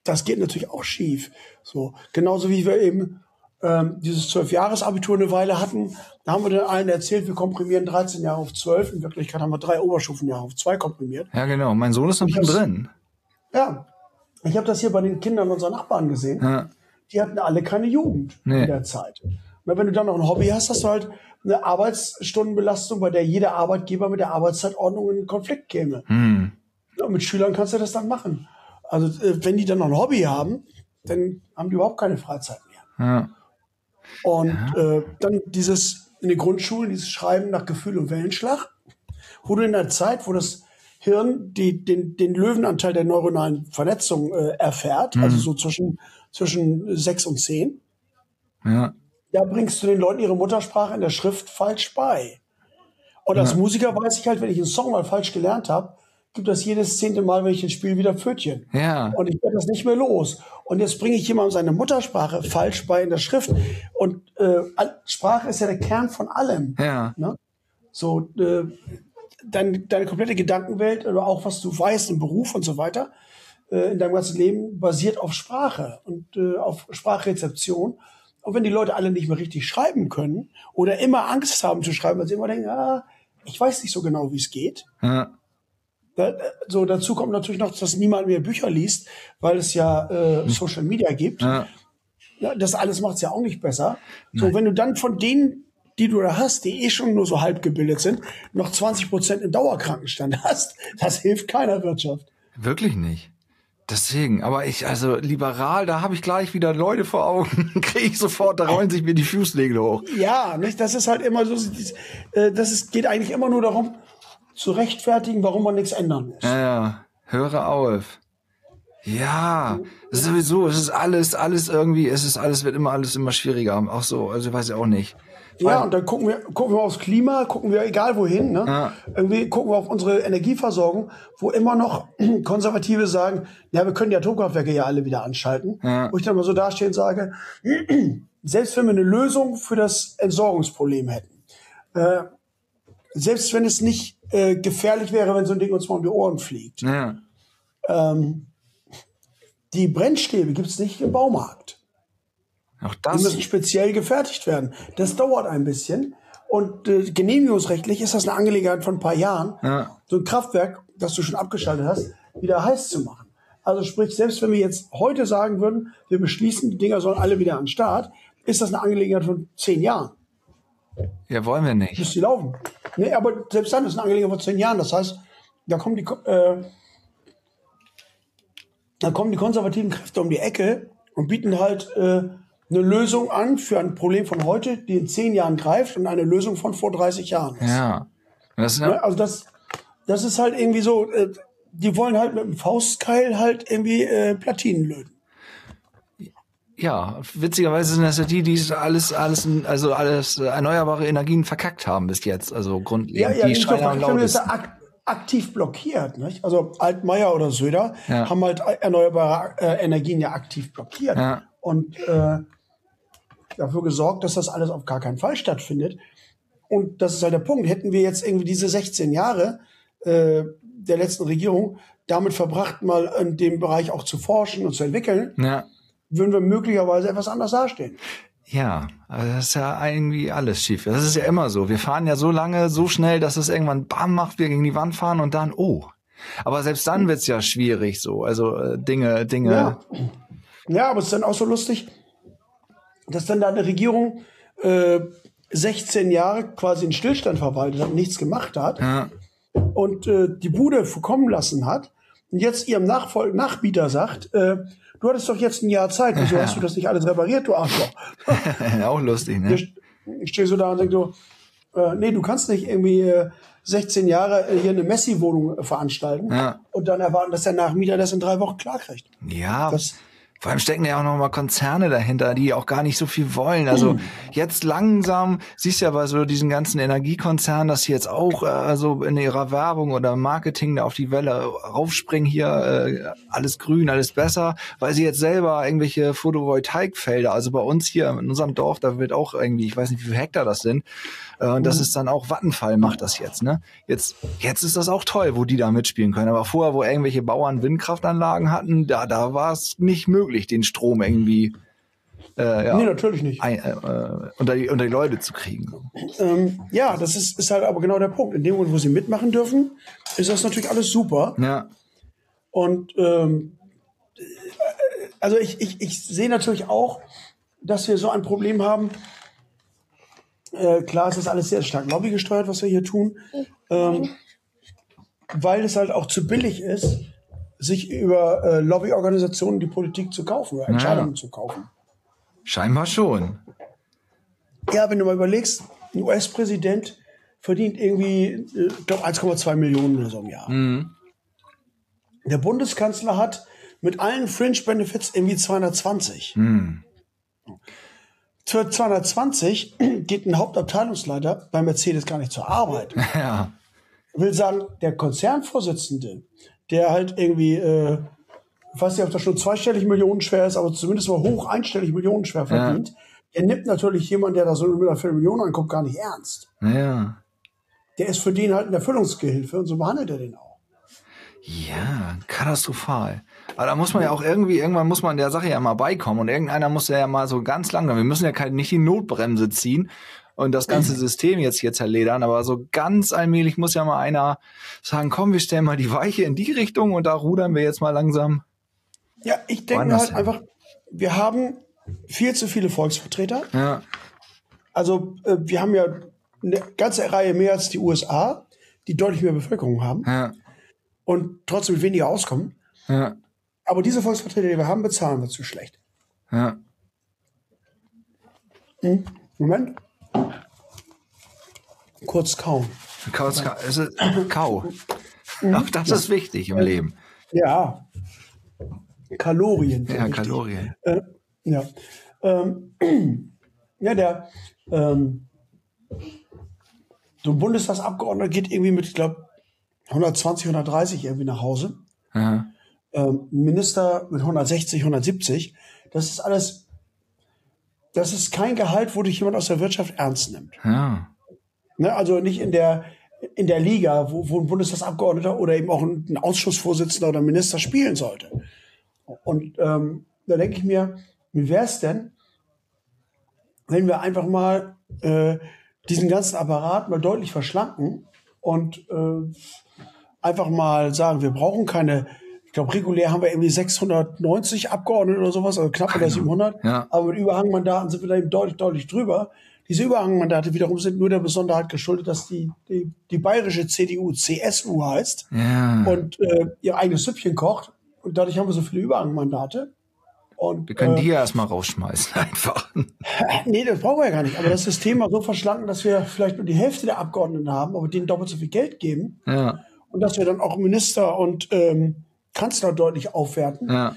das geht natürlich auch schief. So genauso wie wir eben ähm, dieses Zwölfjahresabitur eine Weile hatten, da haben wir den allen erzählt, wir komprimieren 13 Jahre auf 12. In Wirklichkeit haben wir drei Oberstufenjahre auf zwei komprimiert. ja, genau. Mein Sohn ist noch drin. Ja, ich habe das hier bei den Kindern unserer Nachbarn gesehen. Ja. Die hatten alle keine Jugend Nee. in der Zeit. Na, wenn du dann noch ein Hobby hast, hast du halt eine Arbeitsstundenbelastung, bei der jeder Arbeitgeber mit der Arbeitszeitordnung in Konflikt käme. Hm. Ja, mit Schülern kannst du das dann machen. Also äh, wenn die dann noch ein Hobby haben, dann haben die überhaupt keine Freizeit mehr. Ja. Und äh, dann dieses in den Grundschulen, dieses Schreiben nach Gefühl und Wellenschlag, wo du in der Zeit, wo das Hirn die, den, den Löwenanteil der neuronalen Vernetzung äh, erfährt, also so zwischen, zwischen sechs und zehn, Ja. da bringst du den Leuten ihre Muttersprache in der Schrift falsch bei. Und als Musiker weiß ich halt, wenn ich einen Song mal falsch gelernt habe, gibt das jedes zehnte Mal, wenn ich ein Spiel wieder Pfötchen. Ja. Und ich werde das nicht mehr los. Und jetzt bringe ich jemandem seine Muttersprache falsch bei in der Schrift. Und äh, Sprache ist ja der Kern von allem. Ja. Ne? So, äh, dein, deine komplette Gedankenwelt oder auch was du weißt im Beruf und so weiter, äh, in deinem ganzen Leben basiert auf Sprache und äh, auf Sprachrezeption. Und wenn die Leute alle nicht mehr richtig schreiben können oder immer Angst haben zu schreiben, weil sie immer denken, ah, ich weiß nicht so genau, wie es geht. Ja. Da, so dazu kommt natürlich noch, dass niemand mehr Bücher liest, weil es ja äh, Social Media gibt. Ja. Ja, das alles macht es ja auch nicht besser. So, wenn du dann von denen, die du da hast, die eh schon nur so halb gebildet sind, noch 20 Prozent im Dauerkrankenstand hast, das hilft keiner Wirtschaft. Wirklich nicht. Deswegen, aber ich, also liberal, da habe ich gleich wieder Leute vor Augen, kriege ich sofort, da rollen sich mir die Fußnägel hoch. Ja, nicht? Das ist halt immer so, äh, das ist, geht eigentlich immer nur darum, zu rechtfertigen, warum man nichts ändern muss. Ja, ja, höre auf. Ja, das ist sowieso, es ist alles, alles irgendwie, es ist alles, wird immer alles immer schwieriger. Auch so, also weiß ich auch nicht. Ja, und dann gucken wir, gucken wir aufs Klima, gucken wir egal wohin, ne? Ja. Irgendwie gucken wir auf unsere Energieversorgung, wo immer noch Konservative sagen, ja, wir können die Atomkraftwerke ja alle wieder anschalten. Ja. Wo ich dann mal so dastehe und sage, selbst wenn wir eine Lösung für das Entsorgungsproblem hätten, äh, selbst wenn es nicht äh, gefährlich wäre, wenn so ein Ding uns mal um die Ohren fliegt, Ja, ähm, die Brennstäbe gibt's nicht im Baumarkt. auch Die das. müssen speziell gefertigt werden. Das dauert ein bisschen. Und äh, genehmigungsrechtlich ist das eine Angelegenheit von ein paar Jahren, Ja. so ein Kraftwerk, das du schon abgeschaltet hast, wieder heiß zu machen. Also sprich, selbst wenn wir jetzt heute sagen würden, wir beschließen, die Dinger sollen alle wieder an den Start, ist das eine Angelegenheit von zehn Jahren, Ja, wollen wir nicht. bis die laufen. Nee, aber selbst dann ist es eine Angelegenheit von zehn Jahren. Das heißt, da kommen die, äh, da kommen die konservativen Kräfte um die Ecke und bieten halt äh, eine Lösung an für ein Problem von heute, die in zehn Jahren greift und eine Lösung von vor 30 Jahren. ist. Ja. Das ist Ne? ja, Also das, das ist halt irgendwie so, äh, die wollen halt mit dem Faustkeil halt irgendwie äh, Platinen löten. Ja, witzigerweise sind das ja die, die es alles, alles, also alles äh, erneuerbare Energien verkackt haben bis jetzt. Also grundlegend. Ja, ja, die schreien am ist lautesten. ak aktiv blockiert. Nicht? Also Altmaier oder Söder Ja. haben halt erneuerbare äh, Energien ja aktiv blockiert Ja. und äh, dafür gesorgt, dass das alles auf gar keinen Fall stattfindet. und das ist halt der Punkt. Hätten wir jetzt irgendwie diese 16 Jahre äh, der letzten Regierung damit verbracht, mal in dem Bereich auch zu forschen und zu entwickeln, Ja. Würden wir möglicherweise etwas anders dastehen. Ja, also das ist ja irgendwie alles schief. Das ist ja immer so. Wir fahren ja so lange, so schnell, dass es irgendwann bam macht, wir gegen die Wand fahren und dann, oh. Aber selbst dann wird's ja schwierig so. Also äh, Dinge, Dinge. Ja. ja, aber es ist dann auch so lustig, dass dann da eine Regierung äh, 16 Jahre quasi in Stillstand verwaltet hat, nichts gemacht hat Ja. und äh, die Bude verkommen lassen hat und jetzt ihrem Nachfol Nachbieter sagt, äh, du hattest doch jetzt ein Jahr Zeit, wieso hast du das nicht alles repariert, du Arschloch? auch lustig, ne? Ich, ich stehe so da und denke so, äh, nee, du kannst nicht irgendwie äh, 16 Jahre äh, hier eine Messi-Wohnung äh, veranstalten Ja. und dann erwarten, dass der Nachmieter das in drei Wochen klarkriegt. Ja, Das- vor allem stecken ja auch noch mal Konzerne dahinter, die auch gar nicht so viel wollen. Also jetzt langsam siehst du ja bei so diesen ganzen Energiekonzernen, dass sie jetzt auch äh, also in ihrer Werbung oder Marketing da auf die Welle raufspringen hier, äh, alles grün, alles besser, weil sie jetzt selber irgendwelche Photovoltaikfelder, also bei uns hier in unserem Dorf, da wird auch irgendwie, ich weiß nicht, wie viele Hektar das sind, äh, und das ist dann auch Vattenfall macht das jetzt, ne? Jetzt, jetzt ist das auch toll, wo die da mitspielen können. Aber vorher, wo irgendwelche Bauern Windkraftanlagen hatten, da, da war es nicht möglich, den Strom irgendwie äh, ja, Nee, natürlich nicht. ein, äh, äh, unter, die, unter die Leute zu kriegen. Ähm, ja, das ist, ist halt aber genau der Punkt. In dem Moment, wo sie mitmachen dürfen, ist das natürlich alles super. Ja, Und ähm, äh, also ich, ich, ich sehe natürlich auch, dass wir so ein Problem haben. Äh, klar, es ist alles sehr stark lobbygesteuert, was wir hier tun, ähm, weil es halt auch zu billig ist, sich über äh, Lobbyorganisationen die Politik zu kaufen oder Entscheidungen zu kaufen. scheinbar schon. Ja, wenn du mal überlegst, ein US-Präsident verdient irgendwie, äh, ich glaube, 1,2 Millionen oder so im Jahr. Der Bundeskanzler hat mit allen Fringe-Benefits irgendwie 220. Für 220 geht ein Hauptabteilungsleiter bei Mercedes gar nicht zur Arbeit. Ja, will sagen, der Konzernvorsitzende, der halt irgendwie, äh, ich weiß nicht, ob das schon zweistellig Millionen schwer ist, aber zumindest mal hoch einstellig Millionen schwer verdient, der nimmt natürlich jemanden, der da so mit einer Viertelmillion anguckt, gar nicht ernst. ja. Der ist für den halt ein Erfüllungsgehilfe und so behandelt er den auch. Ja, katastrophal. Aber da muss man ja auch irgendwie, irgendwann muss man der Sache ja mal beikommen und irgendeiner muss ja mal so ganz langsam, wir müssen ja kein, nicht die Notbremse ziehen und das ganze System jetzt hier zerledern, aber so ganz allmählich muss ja mal einer sagen, komm, wir stellen mal die Weiche in die Richtung und da rudern wir jetzt mal langsam. Ja, ich denke halt einfach, wir haben viel zu viele Volksvertreter. Ja, Also äh, wir haben ja eine ganze Reihe mehr als die USA, die deutlich mehr Bevölkerung haben ja, und trotzdem mit weniger auskommen. ja, Aber diese Volksvertreter, die wir haben, bezahlen wir zu schlecht. ja. Moment. Kurz kauen. Kau, es ist, Kau. Auch das ist wichtig im Leben. Ja. Kalorien. Ja, wichtig. Kalorien. Äh, ja. Ähm, ja, der ähm, so ein Bundestagsabgeordneter geht irgendwie mit, ich glaube, 120, 130 irgendwie nach Hause. Ja, Ähm, Minister mit 160, 170. Das ist alles, das ist kein Gehalt, wo dich jemand aus der Wirtschaft ernst nimmt. ja, Ne, also nicht in der, in der Liga, wo, wo ein Bundestagsabgeordneter oder eben auch ein, ein Ausschussvorsitzender oder Minister spielen sollte. Und ähm, da denke ich mir, wie wäre es denn, wenn wir einfach mal äh, diesen ganzen Apparat mal deutlich verschlanken und äh, einfach mal sagen, wir brauchen keine, glaube, regulär haben wir irgendwie 690 Abgeordnete oder sowas, also knapp unter 700, Ja. aber mit Überhangmandaten sind wir da eben deutlich, deutlich drüber. Diese Überhangmandate wiederum sind nur der Besonderheit geschuldet, dass die, die, die bayerische CDU CSU heißt ja. und äh, ihr eigenes Süppchen kocht. Und dadurch haben wir so viele Überhangmandate. Und, Wir können äh, die ja erstmal rausschmeißen einfach. Nee, das brauchen wir ja gar nicht. Aber das System mal so verschlanken, dass wir vielleicht nur die Hälfte der Abgeordneten haben, aber denen doppelt so viel Geld geben. Ja, Und dass wir dann auch Minister und ähm, Kanzler deutlich aufwerten. ja,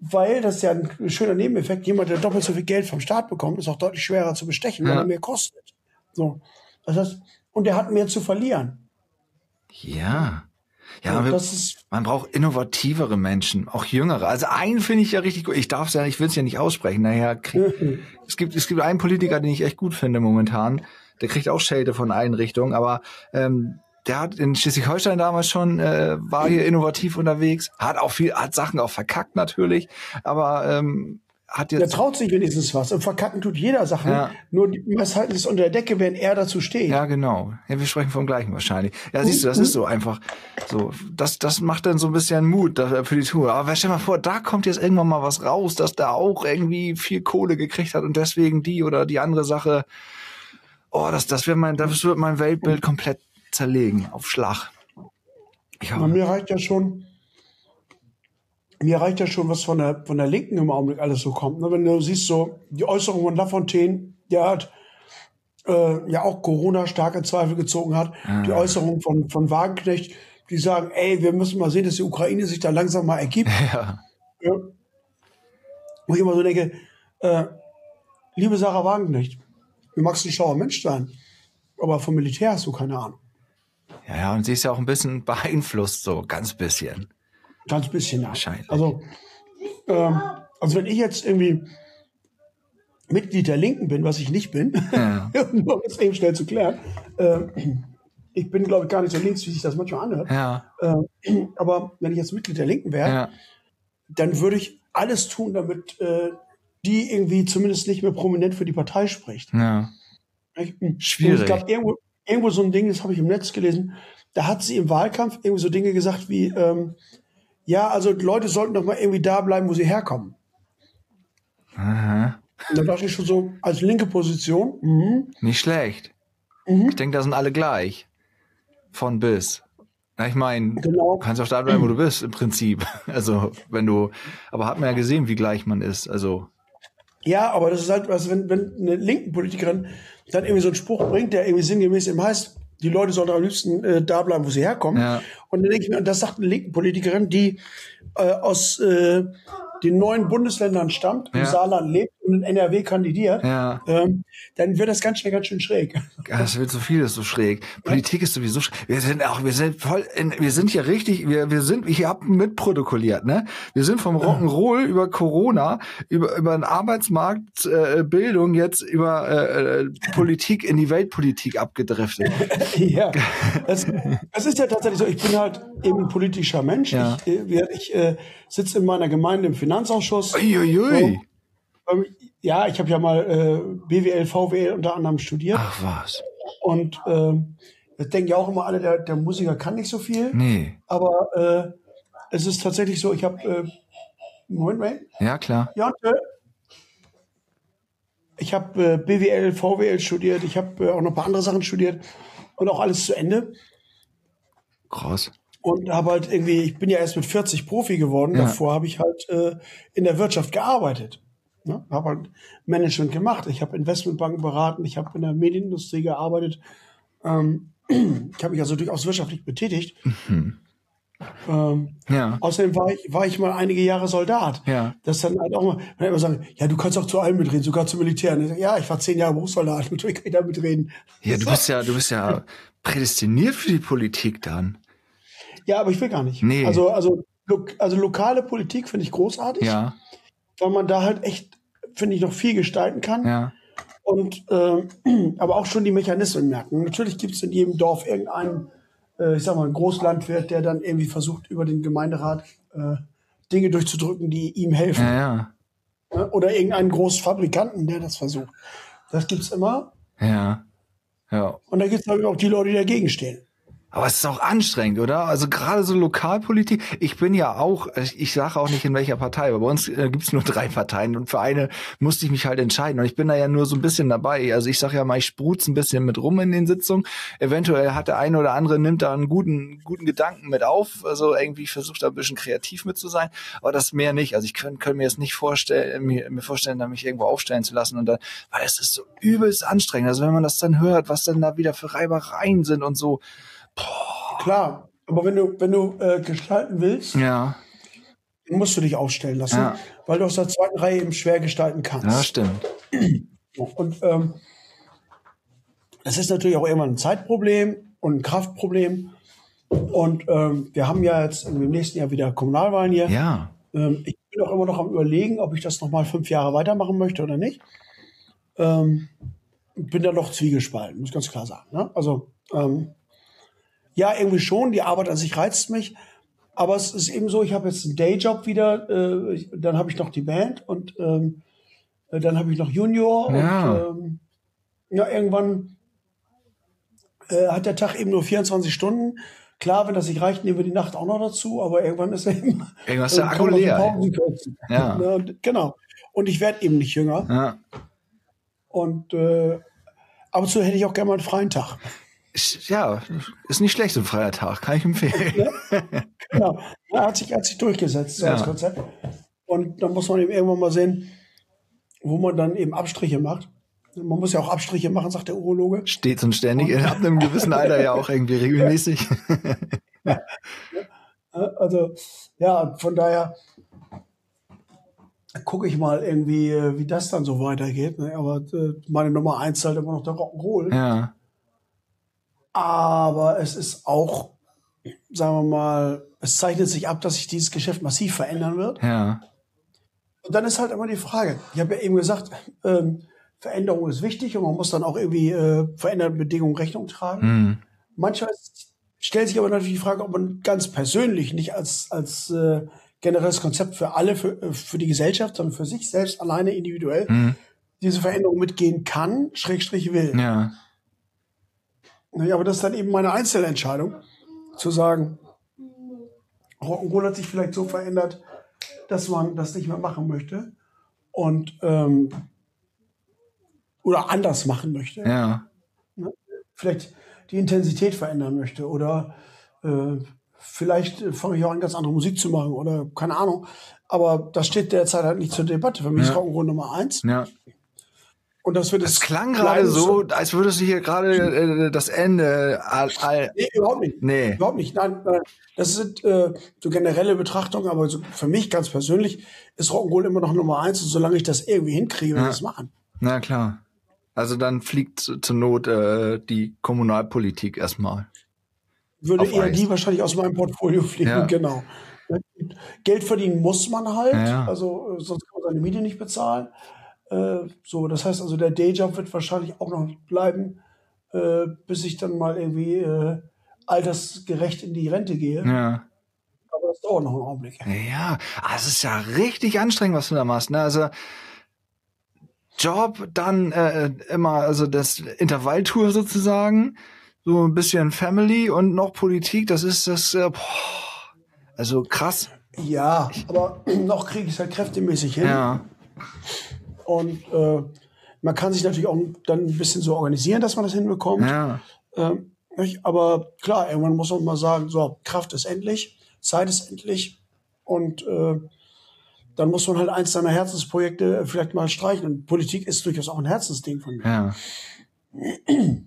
Weil das ist ja ein schöner Nebeneffekt. Jemand, der doppelt so viel Geld vom Staat bekommt, ist auch deutlich schwerer zu bestechen, weil Ja. er mehr kostet. So. Das heißt, und der hat mehr zu verlieren. ja. Ja, wir, man braucht innovativere Menschen, auch jüngere. Also einen finde ich ja richtig gut. Ich darf es ja, ich will es ja nicht aussprechen. Naja, krieg, es gibt es gibt einen Politiker, den ich echt gut finde momentan. der kriegt auch Schelte von allen Richtungen, aber ähm, der hat in Schleswig-Holstein damals schon, äh, war hier innovativ unterwegs, hat auch viel, hat Sachen auch verkackt natürlich, aber ähm, hat Der jetzt. traut sich wenigstens was. Und verkacken tut jeder Sachen. Ja. Nur meist halten es unter der Decke, wenn er dazu steht. Ja, genau. Ja, wir sprechen vom gleichen wahrscheinlich. Ja, siehst du, das ist so einfach. So, das, das macht dann so ein bisschen Mut da- für die Tour. Aber stell mal vor, da kommt jetzt irgendwann mal was raus, dass der auch irgendwie viel Kohle gekriegt hat und deswegen die oder die andere Sache. Oh, das, das wird mein, das wird mein Weltbild komplett zerlegen auf Schlag. Ich Aber hab, mir reicht ja schon, mir reicht ja schon, was von der, von der Linken im Augenblick alles so kommt. Ne? Wenn du siehst, so die Äußerung von Lafontaine, der hat äh, ja auch Corona stark in Zweifel gezogen hat. Die Äußerung von, von Wagenknecht, die sagen, ey, wir müssen mal sehen, dass die Ukraine sich da langsam mal ergibt. ja, Ja. Wo ich immer so denke, äh, liebe Sarah Wagenknecht, du magst ein schlauer Mensch sein, aber vom Militär hast du keine Ahnung. Ja, ja, und sie ist ja auch ein bisschen beeinflusst, so ganz bisschen. Ganz bisschen, ja. Wahrscheinlich. Also, ähm, also wenn ich jetzt irgendwie Mitglied der Linken bin, was ich nicht bin, Ja. um das eben schnell zu klären, äh, ich bin, glaube ich, gar nicht so links, wie sich das manchmal anhört. Ja, Äh, aber wenn ich jetzt Mitglied der Linken wäre, ja, dann würde ich alles tun, damit äh, die irgendwie zumindest nicht mehr prominent für die Partei spricht. ja. Nicht? Schwierig. Und Es gab irgendwo, irgendwo so ein Ding, das habe ich im Netz gelesen, da hat sie im Wahlkampf irgendwie so Dinge gesagt wie, ähm, ja, also Leute sollten doch mal irgendwie da bleiben, wo sie herkommen. Aha. Und da dachte ich schon so, als linke Position, mhm, Nicht schlecht. Mhm. Ich denke, da sind alle gleich. Von bis. Na, ich meine, Genau. du kannst auch da bleiben, wo du bist, im Prinzip. Also, wenn du, aber hat man ja gesehen, wie gleich man ist. Also, ja, aber das ist halt was, wenn, wenn eine linken Politikerin dann irgendwie so einen Spruch bringt, der irgendwie sinngemäß eben heißt, die Leute sollen am liebsten äh, da bleiben, wo sie herkommen. Ja. Und dann denke ich mir, und das sagt eine linken Politikerin, die äh, aus äh, den neuen Bundesländern stammt, im Ja. Saarland lebt und in NRW kandidiert, ja, ähm, dann wird das ganz schnell ganz schön schräg. das wird so vieles so schräg. Politik ist sowieso schräg. Wir sind auch, wir sind voll, in, wir sind hier richtig, wir, wir sind, ich hab mitprotokolliert, ne? Wir sind vom Rock'n'Roll über Corona, über, über den Arbeitsmarkt, äh, Bildung, jetzt über äh, äh, Politik in die Weltpolitik abgedriftet. ja, das, das ist ja tatsächlich so. Ich bin halt eben politischer Mensch. Ja. Ich, äh, ich äh, sitze in meiner Gemeinde im Finanzausschuss. Uiuiui. Ähm, Ja, ich habe ja mal äh, BWL, VWL unter anderem studiert. Ach was. Und ähm, das denken ja auch immer alle, der, der Musiker kann nicht so viel. Nee. Aber äh, es ist tatsächlich so, ich habe, äh, Moment mal, Ja, klar. ja, äh, ich habe äh, BWL, VWL studiert, ich habe äh, auch noch ein paar andere Sachen studiert und auch alles zu Ende. Krass. Und habe halt irgendwie, ich bin ja erst mit 40 Profi geworden, Ja. davor habe ich halt äh, in der Wirtschaft gearbeitet. Ne? Habe halt Management gemacht, ich habe Investmentbanken beraten, ich habe in der Medienindustrie gearbeitet. Ähm, ich habe mich also durchaus wirtschaftlich betätigt. Ähm, Ja. Außerdem war ich, war ich mal einige Jahre Soldat. Ja. Das dann halt auch mal, wenn immer sagen, ja, du kannst auch zu allem mitreden, sogar zum Militär. Ich sag, ja, ich war zehn Jahre Berufssoldat, natürlich kann ich da mitreden. Ja, du bist ja, du bist ja prädestiniert für die Politik dann. Ja, aber ich will gar nicht. Nee. Also, also, lo also lokale Politik finde ich großartig, Ja, weil man da halt echt, finde ich, noch viel gestalten kann. ja. Und ähm, aber auch schon die Mechanismen merken. Natürlich gibt es in jedem Dorf irgendeinen, äh, ich sag mal, einen Großlandwirt, der dann irgendwie versucht, über den Gemeinderat äh, Dinge durchzudrücken, die ihm helfen. Ja, ja. Ne? Oder irgendeinen Großfabrikanten, der das versucht. Das gibt's immer. Ja. Ja. Und da gibt's es auch die Leute, die dagegen stehen. Aber es ist auch anstrengend, oder? Also gerade so Lokalpolitik. Ich bin ja auch, ich ich sage auch nicht in welcher Partei, aber bei uns äh, gibt's nur drei Parteien und für eine musste ich mich halt entscheiden. Und ich bin da ja nur so ein bisschen dabei. Also ich sage ja mal, ich sprutz ein bisschen mit rum in den Sitzungen. Eventuell hat der eine oder andere nimmt da einen guten, guten Gedanken mit auf. Also irgendwie versucht da ein bisschen kreativ mit zu sein. Aber das mehr nicht. Also ich könnte könnt mir jetzt nicht vorstellen, mir, mir vorstellen, da mich irgendwo aufstellen zu lassen und dann, weil es ist so übelst anstrengend. Also wenn man das dann hört, was dann da wieder für Reibereien sind und so. Klar. Aber wenn du, wenn du äh, gestalten willst, Ja. musst du dich aufstellen lassen, Ja. weil du aus der zweiten Reihe eben schwer gestalten Ja, kannst. stimmt. Und ähm, das ist natürlich auch irgendwann ein Zeitproblem und ein Kraftproblem. Und ähm, wir haben ja jetzt im nächsten Jahr wieder Kommunalwahlen hier. Ja. Ähm, ich bin auch immer noch am überlegen, ob ich das nochmal fünf Jahre weitermachen möchte oder nicht. Ähm, bin da noch zwiegespalten, muss ganz klar sagen. Ne? Also ähm, ja, irgendwie schon. Die Arbeit an sich reizt mich. Aber es ist eben so, ich habe jetzt einen Dayjob wieder, äh, dann habe ich noch die Band und ähm, äh, dann habe ich noch Junior Ja. und ähm, ja, irgendwann äh, hat der Tag eben nur 24 Stunden. Klar, wenn das nicht reicht, nehmen wir die Nacht auch noch dazu, aber irgendwann ist eben Irgendwann ist der Akku leer, kürzen. Ja. Ne, genau. Und ich werde eben nicht jünger. Ja. Und äh, ab und zu hätte ich auch gerne mal einen freien Tag. Ja, ist nicht schlecht, so ein freier Tag, kann ich empfehlen. Genau. Er hat sich, hat sich durchgesetzt, so Ja. als Konzept. Und dann muss man eben irgendwann mal sehen, wo man dann eben Abstriche macht. Man muss ja auch Abstriche machen, sagt der Urologe. Stets und ständig, ab einem gewissen Alter ja auch irgendwie regelmäßig. Ja, Also, ja, von daher gucke ich mal irgendwie, äh, wie das dann so weitergeht. Ne? Aber äh, meine Nummer eins ist halt immer noch der Rock'n'Roll. Ja, Aber es ist auch, sagen wir mal, es zeichnet sich ab, dass sich dieses Geschäft massiv verändern wird. ja, Und dann ist halt immer die Frage, ich habe ja eben gesagt, ähm, Veränderung ist wichtig und man muss dann auch irgendwie äh, veränderten Bedingungen Rechnung tragen. hm, Manchmal stellt sich aber natürlich die Frage, ob man ganz persönlich, nicht als, als äh, generelles Konzept für alle, für, äh, für die Gesellschaft, sondern für sich selbst alleine individuell hm, diese Veränderung mitgehen kann, Schrägstrich will. ja, Naja, aber das ist dann eben meine Einzelentscheidung, zu sagen, Rock'n'Roll hat sich vielleicht so verändert, dass man das nicht mehr machen möchte und ähm, oder anders machen möchte. ja, Vielleicht die Intensität verändern möchte oder äh, vielleicht fange ich auch an, ganz andere Musik zu machen oder keine Ahnung. Aber das steht derzeit halt nicht zur Debatte. Für mich ist Ja. Rock'n'Roll Nummer eins. ja. Und das wird Es klang gerade so, als würdest du hier gerade äh, das Ende all, all Nee, überhaupt nicht. Nee. Überhaupt nicht. Nein, nein. Das sind äh, so generelle Betrachtungen, aber so für mich ganz persönlich ist Rock'n'Roll immer noch Nummer eins und solange ich das irgendwie hinkriege, ich das machen. Na klar. Also dann fliegt zu- zur Not äh, die Kommunalpolitik erstmal. Würde eher Eis. die wahrscheinlich aus meinem Portfolio fliegen, Ja. genau. Geld verdienen muss man halt, Ja. also äh, sonst kann man seine Miete nicht bezahlen. Äh, so, das heißt also, der Dayjob wird wahrscheinlich auch noch bleiben, äh, bis ich dann mal irgendwie äh, altersgerecht in die Rente gehe. Ja. Aber das dauert noch einen Augenblick. Ja, ah, es ist ja richtig anstrengend, was du da machst. Ne? Also Job, dann äh, immer, also das Intervalltour sozusagen, so ein bisschen Family und noch Politik, das ist das, äh, boah, also krass. Ja, aber noch kriege ich es halt kräftemäßig hin. Ja, Und äh, man kann sich natürlich auch dann ein bisschen so organisieren, dass man das hinbekommt. ja, Ähm? Aber klar, irgendwann muss man mal sagen, so, Kraft ist endlich, Zeit ist endlich. Und äh, dann muss man halt eins seiner Herzensprojekte vielleicht mal streichen. Und Politik ist durchaus auch ein Herzensding von mir. ja. Du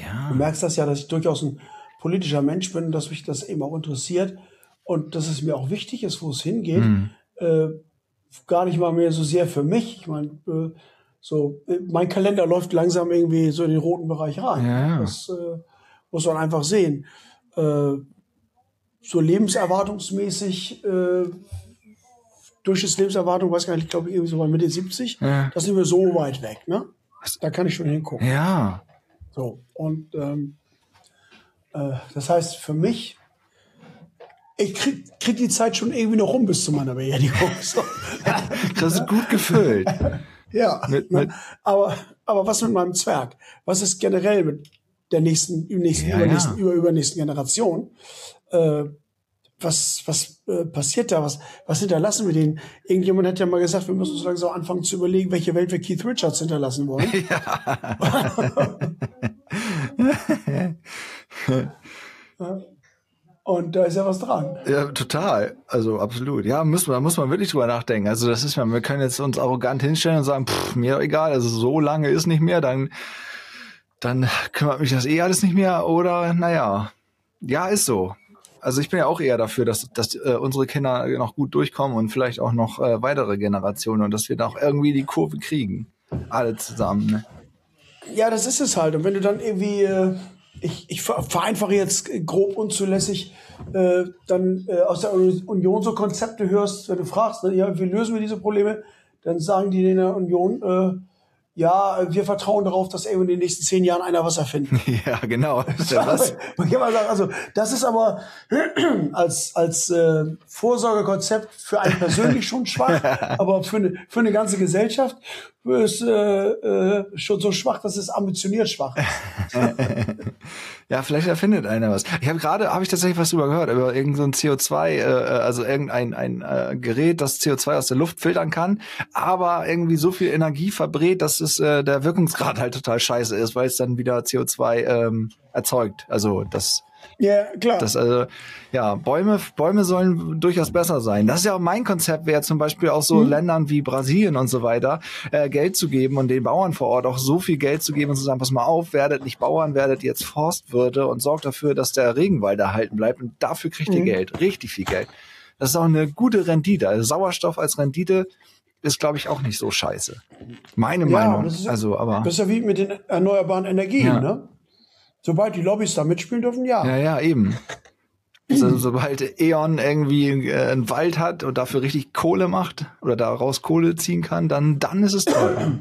Ja, merkst das ja, dass ich durchaus ein politischer Mensch bin, dass mich das eben auch interessiert und dass es mir auch wichtig ist, wo es hingeht. Mhm. Äh, gar nicht mal mehr so sehr für mich. Ich meine, äh, so, äh, mein Kalender läuft langsam irgendwie so in den roten Bereich rein. Ja. Das äh, muss man einfach sehen. Äh, so lebenserwartungsmäßig, äh, Durchschnittlebenserwartung, weiß gar nicht, ich glaube irgendwie so bei Mitte 70. Ja. Das sind wir so weit weg, ne? Da kann ich schon hingucken. ja, So, und ähm, äh, das heißt für mich, ich krieg, krieg die Zeit schon irgendwie noch rum bis zu meiner Beerdigung. So. das ist gut gefüllt. ja, Mit- mit- aber, aber was mit meinem Zwerg? Was ist generell mit der nächsten, nächsten, Ja, übernächsten, ja. über, übernächsten Generation? Äh, was was äh, passiert da? Was, was hinterlassen wir denen? Irgendjemand hat ja mal gesagt, wir müssen uns langsam anfangen zu überlegen, welche Welt wir Keith Richards hinterlassen wollen. Und da ist ja was dran. Ja, total. Also absolut. Ja, wir, da muss man wirklich drüber nachdenken. Also das ist ja, wir können jetzt uns arrogant hinstellen und sagen, pff, mir egal, also so lange ist nicht mehr, dann, dann kümmert mich das eh alles nicht mehr. Oder naja, ja, ist so. Also ich bin ja auch eher dafür, dass, dass äh, unsere Kinder noch gut durchkommen und vielleicht auch noch äh, weitere Generationen und dass wir da auch irgendwie die Kurve kriegen. Alle zusammen. Ne? Ja, das ist es halt. Und wenn du dann irgendwie, äh, ich, ich ver- vereinfache jetzt grob unzulässig, äh, dann äh, aus der Union so Konzepte hörst, wenn du fragst, ne, ja, wie lösen wir diese Probleme, dann sagen die in der Union, äh, ja, wir vertrauen darauf, dass irgendwann in den nächsten zehn Jahren einer was erfindet. Ja, genau. Ja, was? Man kann mal sagen, also das ist aber als, als äh, Vorsorgekonzept für einen persönlich schon schwach, aber für eine, für eine ganze Gesellschaft ist äh, äh, schon so schwach, dass es ambitioniert schwach ist. Ja, vielleicht erfindet einer was. Ich habe gerade, habe ich tatsächlich was drüber gehört, über irgendein so CO2, äh, also irgendein ein, äh, Gerät, das CO2 aus der Luft filtern kann, aber irgendwie so viel Energie verbrät, dass es äh, der Wirkungsgrad halt total scheiße ist, weil es dann wieder CO2 ähm, erzeugt. Also das ja, klar. Das, also, ja, Bäume, Bäume sollen durchaus besser sein. Das ist ja auch mein Konzept, wäre zum Beispiel auch so mhm. Ländern wie Brasilien und so weiter äh, Geld zu geben und den Bauern vor Ort auch so viel Geld zu geben und zu sagen, pass mal auf, werdet nicht Bauern, werdet jetzt Forstwirte und sorgt dafür, dass der Regenwald erhalten bleibt und dafür kriegt ihr mhm. Geld, richtig viel Geld. Das ist auch eine gute Rendite. Also Sauerstoff als Rendite ist, glaube ich, auch nicht so scheiße. Meine ja, Meinung. Ist, also, aber. Das ist ja wie mit den erneuerbaren Energien, ja. ne? Sobald die Lobbys da mitspielen dürfen, ja. Ja, ja, eben. Also, sobald E.ON irgendwie äh, einen Wald hat und dafür richtig Kohle macht oder daraus Kohle ziehen kann, dann, dann ist es toll.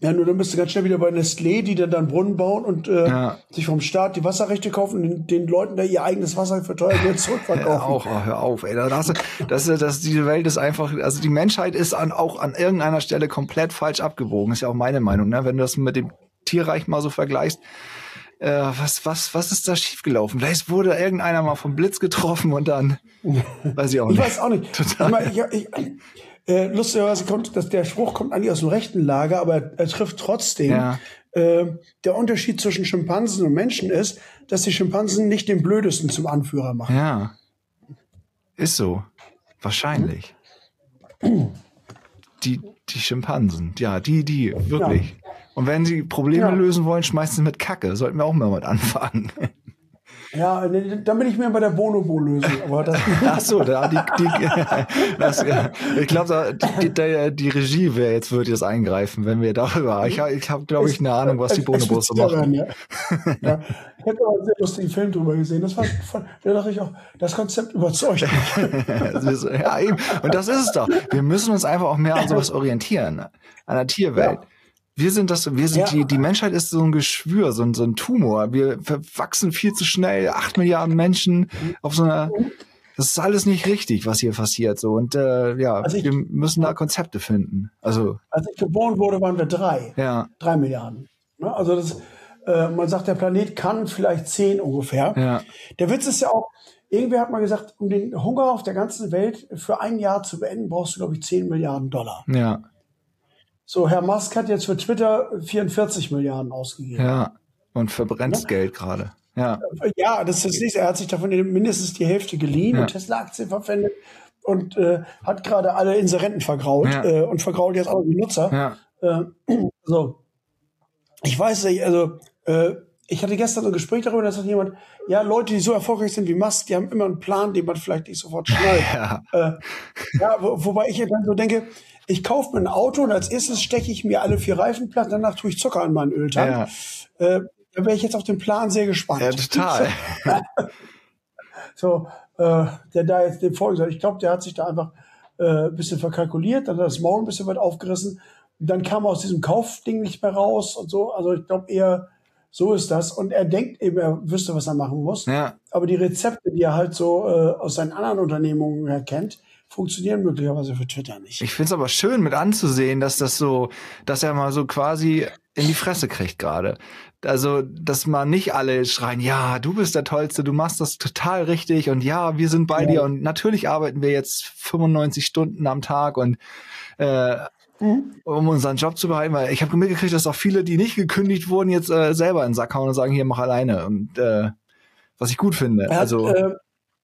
Ja, nur dann bist du ganz schnell wieder bei Nestlé, die dann, dann Brunnen bauen und äh, ja. sich vom Staat die Wasserrechte kaufen und den, den Leuten da ihr eigenes Wasser für teuer Geld zurückverkaufen. Ja, auch, oh, hör auf, ey. Das, das, das, diese Welt ist einfach, also die Menschheit ist an, auch an irgendeiner Stelle komplett falsch abgewogen. Ist ja auch meine Meinung, ne? Wenn du das mit dem Tierreich mal so vergleichst, äh, was, was, was ist da schiefgelaufen? Vielleicht wurde irgendeiner mal vom Blitz getroffen und dann, weiß ich auch nicht. Ich weiß auch nicht. Total. Ich, ich, ich, äh, lustigerweise kommt, dass der Spruch kommt eigentlich aus dem rechten Lager, aber er, er trifft trotzdem. Ja. Äh, der Unterschied zwischen Schimpansen und Menschen ist, dass die Schimpansen nicht den Blödesten zum Anführer machen. Ja. Ist so. Wahrscheinlich. Die, die Schimpansen, ja, die, die, wirklich. Ja. Und wenn sie Probleme ja. lösen wollen, schmeißen sie mit Kacke. Sollten wir auch mal mit anfangen. Ja, dann bin ich mir bei der Bonobo-Lösung. Ach so, da die, die das, ich glaube, die, die, die, Regie wäre jetzt würde jetzt eingreifen, wenn wir darüber. Ich habe, ich hab, glaube ich, eine Ahnung, was die Bonobos so machen. Ja. ja. Ich habe aber einen sehr lustigen Film drüber gesehen. Das war, da dachte ich auch, das Konzept überzeugt mich. ja, eben. Und das ist es doch. Wir müssen uns einfach auch mehr an sowas orientieren, an der Tierwelt. Ja. Wir sind das, wir sind ja. die, die Menschheit ist so ein Geschwür, so ein, so ein Tumor. Wir wachsen viel zu schnell, acht Milliarden Menschen auf so einer, das ist alles nicht richtig, was hier passiert, so. Und, äh, ja, also ich, wir müssen da Konzepte finden. Also. Als ich geboren wurde, waren wir drei. Ja. Drei Milliarden. Ne? Also das, äh, man sagt, der Planet kann vielleicht zehn ungefähr. Ja. Der Witz ist ja auch, irgendwie hat man gesagt, um den Hunger auf der ganzen Welt für ein Jahr zu beenden, brauchst du, glaube ich, zehn Milliarden Dollar. Ja. So, Herr Musk hat jetzt für Twitter 44 Milliarden ausgegeben. Ja, und verbrennt ja? Geld gerade. Ja. ja, das ist nicht. Er hat sich davon mindestens die Hälfte geliehen ja. und Tesla-Aktien verpfändet und äh, hat gerade alle Inserenten vergrault ja. äh, und vergrault jetzt auch die Nutzer. Ja. Äh, so. Ich weiß nicht, also äh, ich hatte gestern ein Gespräch darüber, da sagt jemand, ja, Leute, die so erfolgreich sind wie Musk, die haben immer einen Plan, den man vielleicht nicht sofort schnallt. ja. Äh, ja, wo, wobei ich dann so denke, ich kaufe mir ein Auto und als erstes stecke ich mir alle vier Reifen platt, danach tue ich Zucker an meinen Öltank. Ja. Äh, da wäre ich jetzt auf den Plan sehr gespannt. Ja, total. so, äh, der da jetzt dem folgen soll. Ich glaube, der hat sich da einfach äh, ein bisschen verkalkuliert, dann hat das Maul ein bisschen weit aufgerissen. Und dann kam er aus diesem Kaufding nicht mehr raus und so. Also ich glaube eher, so ist das. Und er denkt eben, er wüsste, was er machen muss. Ja. Aber die Rezepte, die er halt so äh, aus seinen anderen Unternehmungen her kennt, funktionieren möglicherweise für Twitter nicht. Ich finde es aber schön mit anzusehen, dass das so, dass er mal so quasi in die Fresse kriegt gerade. Also, dass man nicht alle schreien, ja, du bist der Tollste, du machst das total richtig und ja, wir sind bei ja. dir und natürlich arbeiten wir jetzt 95 Stunden am Tag und äh, mhm. um unseren Job zu behalten, weil ich habe mitgekriegt, dass auch viele, die nicht gekündigt wurden, jetzt äh, selber in den Sack hauen und sagen, hier, mach alleine. Und äh, was ich gut finde. Hat, also äh,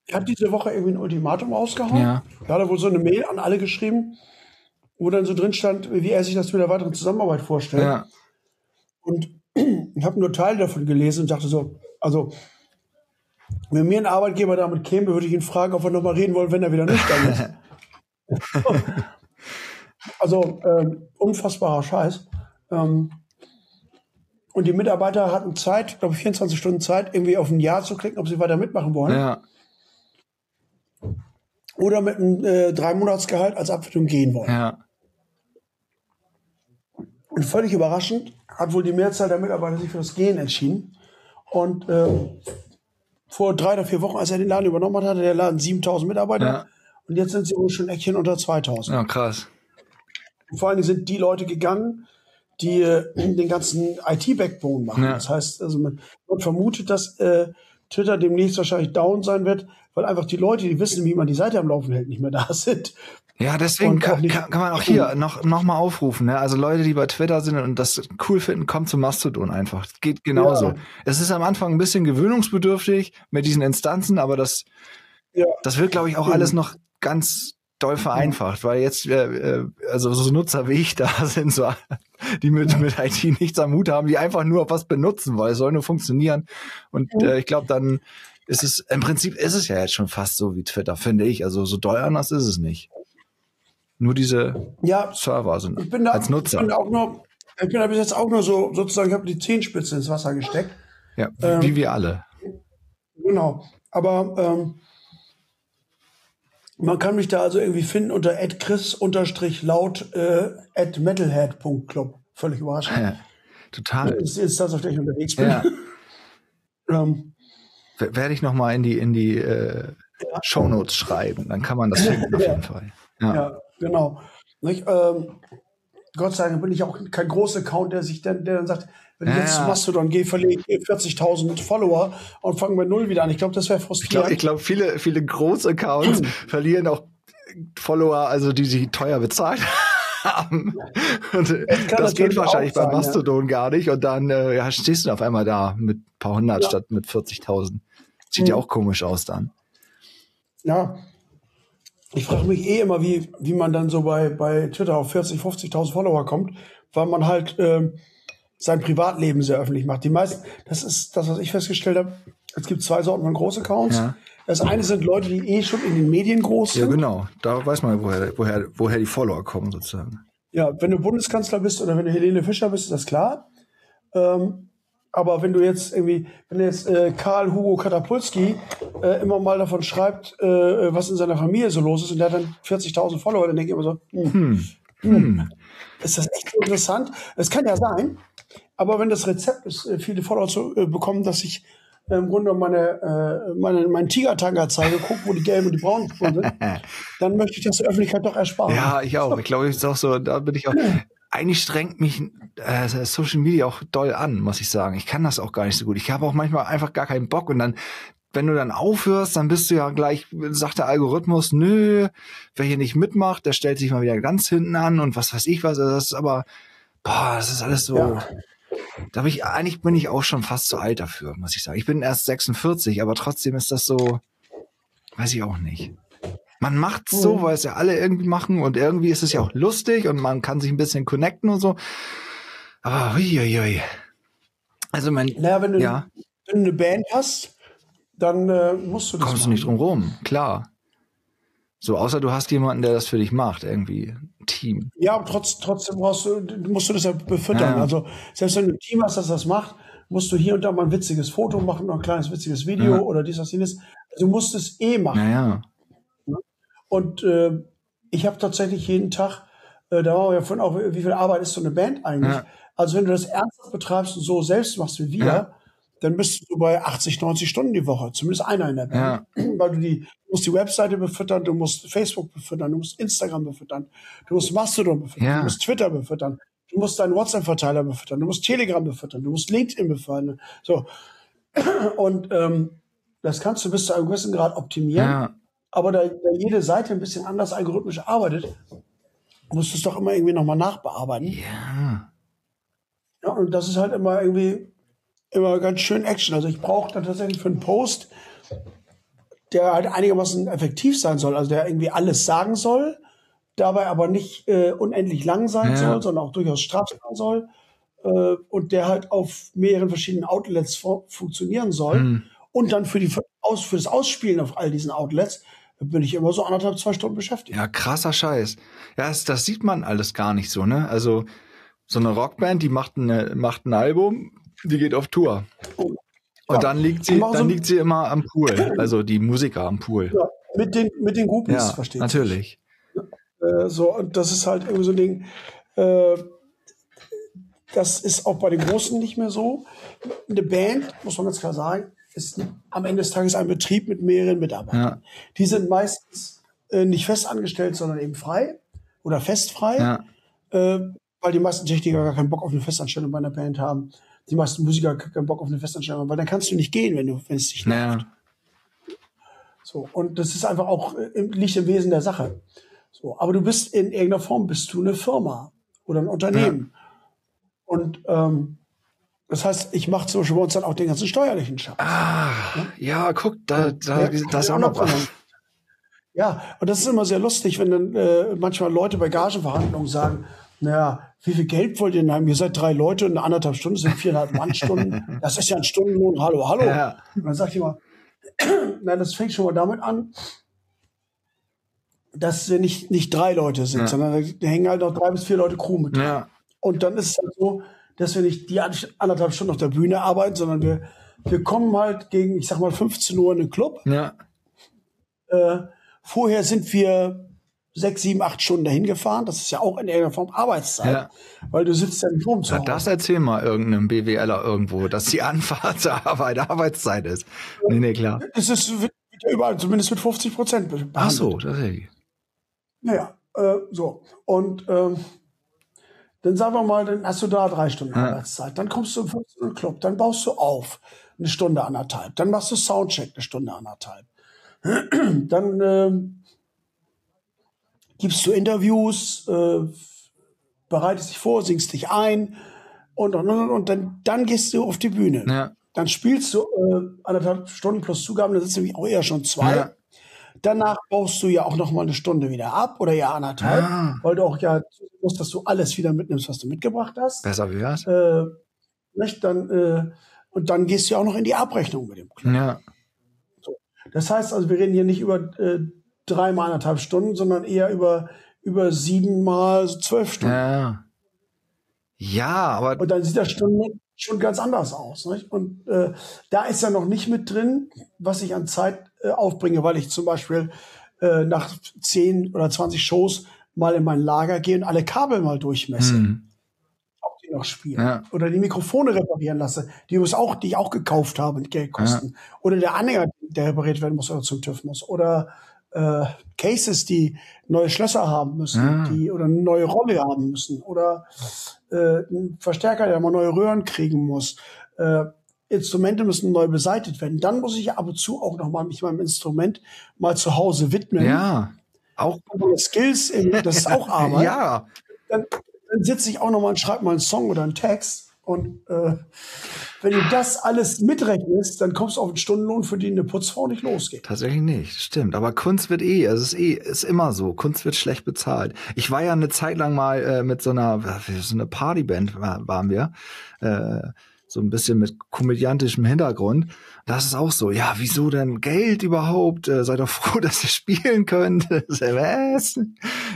er hat diese Woche irgendwie ein Ultimatum rausgehauen. Ja. Da hat er wohl so eine Mail an alle geschrieben, wo dann so drin stand, wie er sich das mit der weiteren Zusammenarbeit vorstellt. Ja. Und ich habe nur Teile davon gelesen und dachte so, also wenn mir ein Arbeitgeber damit käme, würde ich ihn fragen, ob wir nochmal reden wollen, wenn er wieder nüchtern ist. also ähm, unfassbarer Scheiß. Ähm, und die Mitarbeiter hatten Zeit, glaube ich, 24 Stunden Zeit, irgendwie auf ein Jahr zu klicken, ob sie weiter mitmachen wollen. Ja oder mit einem äh, drei Monatsgehalt als Abfindung gehen wollen. Ja. Und völlig überraschend hat wohl die Mehrzahl der Mitarbeiter sich für das Gehen entschieden. Und ähm, vor drei oder vier Wochen, als er den Laden übernommen hat, hatte der Laden 7000 Mitarbeiter. Ja. Und jetzt sind sie wohl schon ein Eckchen unter 2000. Ja, krass. Und vor allen Dingen sind die Leute gegangen, die äh, den ganzen IT-Backbone machen. Ja. Das heißt, also man, man vermutet, dass äh, Twitter demnächst wahrscheinlich down sein wird, weil einfach die Leute, die wissen, wie man die Seite am Laufen hält, nicht mehr da sind. Ja, deswegen kann, kann, kann man auch hier noch, noch mal aufrufen. Ne? Also Leute, die bei Twitter sind und das cool finden, kommt zu Mastodon einfach. Das geht genauso. Ja. Es ist am Anfang ein bisschen gewöhnungsbedürftig mit diesen Instanzen, aber das, Ja. das wird, glaube ich, auch Mhm. alles noch ganz doll vereinfacht, weil jetzt, äh, äh, also so Nutzer wie ich da sind, so, die mit, mit IT nichts am Hut haben, die einfach nur was benutzen, weil es soll nur funktionieren. Und äh, ich glaube, dann ist es, im Prinzip ist es ja jetzt schon fast so wie Twitter, finde ich. Also so doll anders ist es nicht. Nur diese Ja, Server sind ich bin da, als Nutzer. Ich bin da auch nur, ich bin da bis jetzt auch nur so, sozusagen, ich habe die Zehenspitze ins Wasser gesteckt. ja, ähm, wie wir alle. Genau. Aber ähm, man kann mich da also irgendwie finden unter chris-laut äh, metalhead.club. Völlig überraschend. Ja, total. Das ist die Instanz, auf der ich unterwegs bin. Ja. Ähm, Werde ich noch mal in die in die äh, Shownotes schreiben, dann kann man das finden auf jeden Fall. Ja. ja, genau. Nicht? Ähm, Gott sei Dank bin ich auch kein großer Account, der sich dann, der dann sagt, wenn ich Ja, jetzt ja. zu Mastodon gehe, verliere ich 40.000 Follower und fange bei Null wieder an. Ich glaube, das wäre Ich glaube, frustrierend. ich glaub, viele viele Großaccounts verlieren auch Follower, also die sie teuer bezahlt haben. Das geht wahrscheinlich bei sein, ja. Mastodon gar nicht. Und dann äh, ja, stehst du auf einmal da mit ein paar hundert Ja. statt mit 40.000. Sieht ja Mhm. auch komisch aus dann. Ja. Ich frage mich eh immer, wie, wie man dann so bei, bei Twitter auf 40, 50.000 Follower kommt, weil man halt ähm, sein Privatleben sehr öffentlich macht. Die meisten, das ist das, was ich festgestellt habe. Es gibt zwei Sorten von Großaccounts. Ja. Das eine sind Leute, die eh schon in den Medien groß Ja, sind. genau. Da weiß man, woher, woher, woher die Follower kommen, sozusagen. Ja, wenn du Bundeskanzler bist oder wenn du Helene Fischer bist, ist das klar. Ähm, aber wenn du jetzt irgendwie, wenn jetzt äh, Karl Hugo Katapulski äh, immer mal davon schreibt, äh, was in seiner Familie so los ist und der hat dann 40.000 Follower, dann denke ich immer so, hm, Hm. Ist das echt interessant? Es kann ja sein, aber wenn das Rezept ist, äh, viele Follower zu äh, bekommen, dass ich äh, im Grunde meine, äh, meine, meinen Tigertanga zeige, guck, wo die gelben und die braunen Spuren sind, dann möchte ich das der Öffentlichkeit doch ersparen. Ja, ich auch. Ich glaube, ich ist auch so, da bin ich auch. Eigentlich strengt mich äh, Social Media auch doll an, muss ich sagen. Ich kann das auch gar nicht so gut. Ich habe auch manchmal einfach gar keinen Bock und dann, wenn du dann aufhörst, dann bist du ja gleich, sagt der Algorithmus, nö, wer hier nicht mitmacht, der stellt sich mal wieder ganz hinten an und was weiß ich was. Also das ist aber, boah, das ist alles so. Ja. Da bin ich, eigentlich bin ich auch schon fast zu alt dafür, muss ich sagen. Ich bin erst 46, aber trotzdem ist das so, weiß ich auch nicht. Man macht's so, Mhm. weil es ja alle irgendwie machen und irgendwie ist es ja auch lustig und man kann sich ein bisschen connecten und so. Aber huiuiui. Also mein, Naja, wenn du, ja, wenn du eine Band hast, dann äh, musst du das kommst du nicht drum rum, klar. So, außer du hast jemanden, der das für dich macht, irgendwie. Ein Team. Ja, aber trotz, trotzdem brauchst du, musst du das ja befüttern. Ja. Also selbst wenn du ein Team hast, das das macht, musst du hier und da mal ein witziges Foto machen, noch ein kleines witziges Video Ja. oder dies, das, jenes. Also du musst es eh machen. Naja. Und äh, ich habe tatsächlich jeden Tag, äh, da waren wir ja vorhin auch, wie viel Arbeit ist so eine Band eigentlich? Ja. Also wenn du das ernsthaft betreibst und so selbst machst wie wir. Dann bist du bei 80, 90 Stunden die Woche, zumindest einer in der Band. Weil du die, du musst die Webseite befüttern, du musst Facebook befüttern, du musst Instagram befüttern, du musst Mastodon befüttern, Ja. du musst Twitter befüttern, du musst deinen WhatsApp-Verteiler befüttern, du musst Telegram befüttern, du musst LinkedIn befüttern. So. Und ähm, das kannst du bis zu einem gewissen Grad optimieren. Ja. Aber da, da jede Seite ein bisschen anders algorithmisch arbeitet, musst du es doch immer irgendwie nochmal nachbearbeiten. Ja. Ja, und das ist halt immer irgendwie immer ganz schön Action. Also ich brauche dann tatsächlich für einen Post, der halt einigermaßen effektiv sein soll, also der irgendwie alles sagen soll, dabei aber nicht äh, unendlich lang sein Ja. soll, sondern auch durchaus straff sein soll äh, und der halt auf mehreren verschiedenen Outlets fu funktionieren soll Hm. und dann für, die, für, aus, für das Ausspielen auf all diesen Outlets bin ich immer so anderthalb, zwei Stunden beschäftigt. Ja, krasser Scheiß. Ja, das, das sieht man alles gar nicht so, ne? Also, so eine Rockband, die macht, eine, macht ein Album, die geht auf Tour. Und Ja. dann liegt sie, so dann ein- liegt sie immer am Pool. Also die Musiker am Pool. Ja, mit den, mit den Groupies, Ja, verstehst du? natürlich. Äh, so, und das ist halt irgendwie so ein Ding. Äh, das ist auch bei den Großen nicht mehr so. Eine Band, muss man ganz klar sagen, ist am Ende des Tages ein Betrieb mit mehreren Mitarbeitern. Ja. Die sind meistens äh, nicht fest angestellt, sondern eben frei oder festfrei, Ja. äh, weil die meisten Techniker gar keinen Bock auf eine Festanstellung bei einer Band haben. Die meisten Musiker keinen Bock auf eine Festanstellung haben, weil dann kannst du nicht gehen, wenn du, wenn es dich Naja. so, und das ist einfach auch, äh, im- liegt im Wesen der Sache. So, aber du bist in irgendeiner Form, bist du eine Firma oder ein Unternehmen. Und ähm, das heißt, ich mache zum Beispiel bei uns dann auch den ganzen steuerlichen Scheiß. Ah, ja, guck, da, da, Ja, da ist auch noch was. Ja, und das ist immer sehr lustig, wenn dann äh, manchmal Leute bei Gagenverhandlungen sagen, naja, wie viel Geld wollt ihr denn haben? Ihr seid drei Leute und eine anderthalb Stunden sind viereinhalb Mannstunden. Das ist ja ein Stundenlohn. Hallo, hallo. Ja. Und dann sag ich immer, na, das fängt schon mal damit an, dass wir nicht, nicht drei Leute sind, Ja. sondern da hängen halt noch drei bis vier Leute Crew mit. Ja. Und dann ist es halt so, dass wir nicht die anderthalb Stunden auf der Bühne arbeiten, sondern wir, wir kommen halt gegen, ich sag mal, 15 Uhr in den Club. Ja. Äh, vorher sind wir sechs, sieben, acht Stunden dahin gefahren. Das ist ja auch in irgendeiner Form Arbeitszeit. Ja. Weil du sitzt ja nicht rum Hause. das erzähl mal irgendeinem BWLer irgendwo, dass die Anfahrt zur Arbeit Arbeitszeit ist. Nee, nee, klar. Es ist wird ja überall, zumindest mit 50 Prozent behandelt. Ach so, tatsächlich. Naja, äh, so. Und ähm, dann sagen wir mal, dann hast du da drei Stunden Ja. Arbeitszeit. Dann kommst du um 15 Uhr in den Club, dann baust du auf eine Stunde anderthalb. Dann machst du Soundcheck eine Stunde anderthalb. Dann ähm, gibst du Interviews, äh, bereitest dich vor, singst dich ein und und und, und dann, dann gehst du auf die Bühne. Ja. Dann spielst du äh, anderthalb Stunden plus Zugaben, dann sind nämlich auch eher schon zwei. Ja. Danach baust du ja auch noch mal eine Stunde wieder ab oder ja anderthalb, Ah. weil du auch ja musst, dass du alles wieder mitnimmst, was du mitgebracht hast. Besser wär's. Äh, nicht? Dann, äh, und dann gehst du ja auch noch in die Abrechnung mit dem Club. Ja. Das heißt also, wir reden hier nicht über äh, dreimal anderthalb Stunden, sondern eher über, über siebenmal zwölf Stunden. Ja. Ja, aber Und dann sieht das schon, schon ganz anders aus. Nicht? Und äh, da ist ja noch nicht mit drin, was ich an Zeit äh, aufbringe, weil ich zum Beispiel äh, nach 10 oder 20 Shows mal in mein Lager gehe und alle Kabel mal durchmesse, hm, ob die noch spielen. Ja. Oder die Mikrofone reparieren lasse, die, übrigens auch, die ich auch gekauft habe und Geld kosten. Oder der Anhänger, der repariert werden muss oder zum TÜV muss. Oder äh, Cases, die neue Schlösser haben müssen, Ah. die oder eine neue Rolle haben müssen. Oder äh, ein Verstärker, der mal neue Röhren kriegen muss. Äh, Instrumente müssen neu beseitigt werden. Dann muss ich ab und zu auch noch mal mich meinem Instrument mal zu Hause widmen. ja. Auch Skills, das ist auch Arbeit. Ja. Dann, dann sitze ich auch noch mal und schreibe mal einen Song oder einen Text. Und äh, wenn du das alles mitrechnest, dann kommst du auf einen Stundenlohn, für den eine Putzfrau nicht losgeht. Tatsächlich nicht, stimmt. Aber Kunst wird eh, also es ist eh, ist immer so. Kunst wird schlecht bezahlt. Ich war ja eine Zeit lang mal äh, mit so einer, so eine Partyband war, waren wir, äh, so ein bisschen mit komödiantischem Hintergrund. Das ist auch so. Ja, wieso denn Geld überhaupt? Äh, seid doch froh, dass ihr spielen könnt. Was?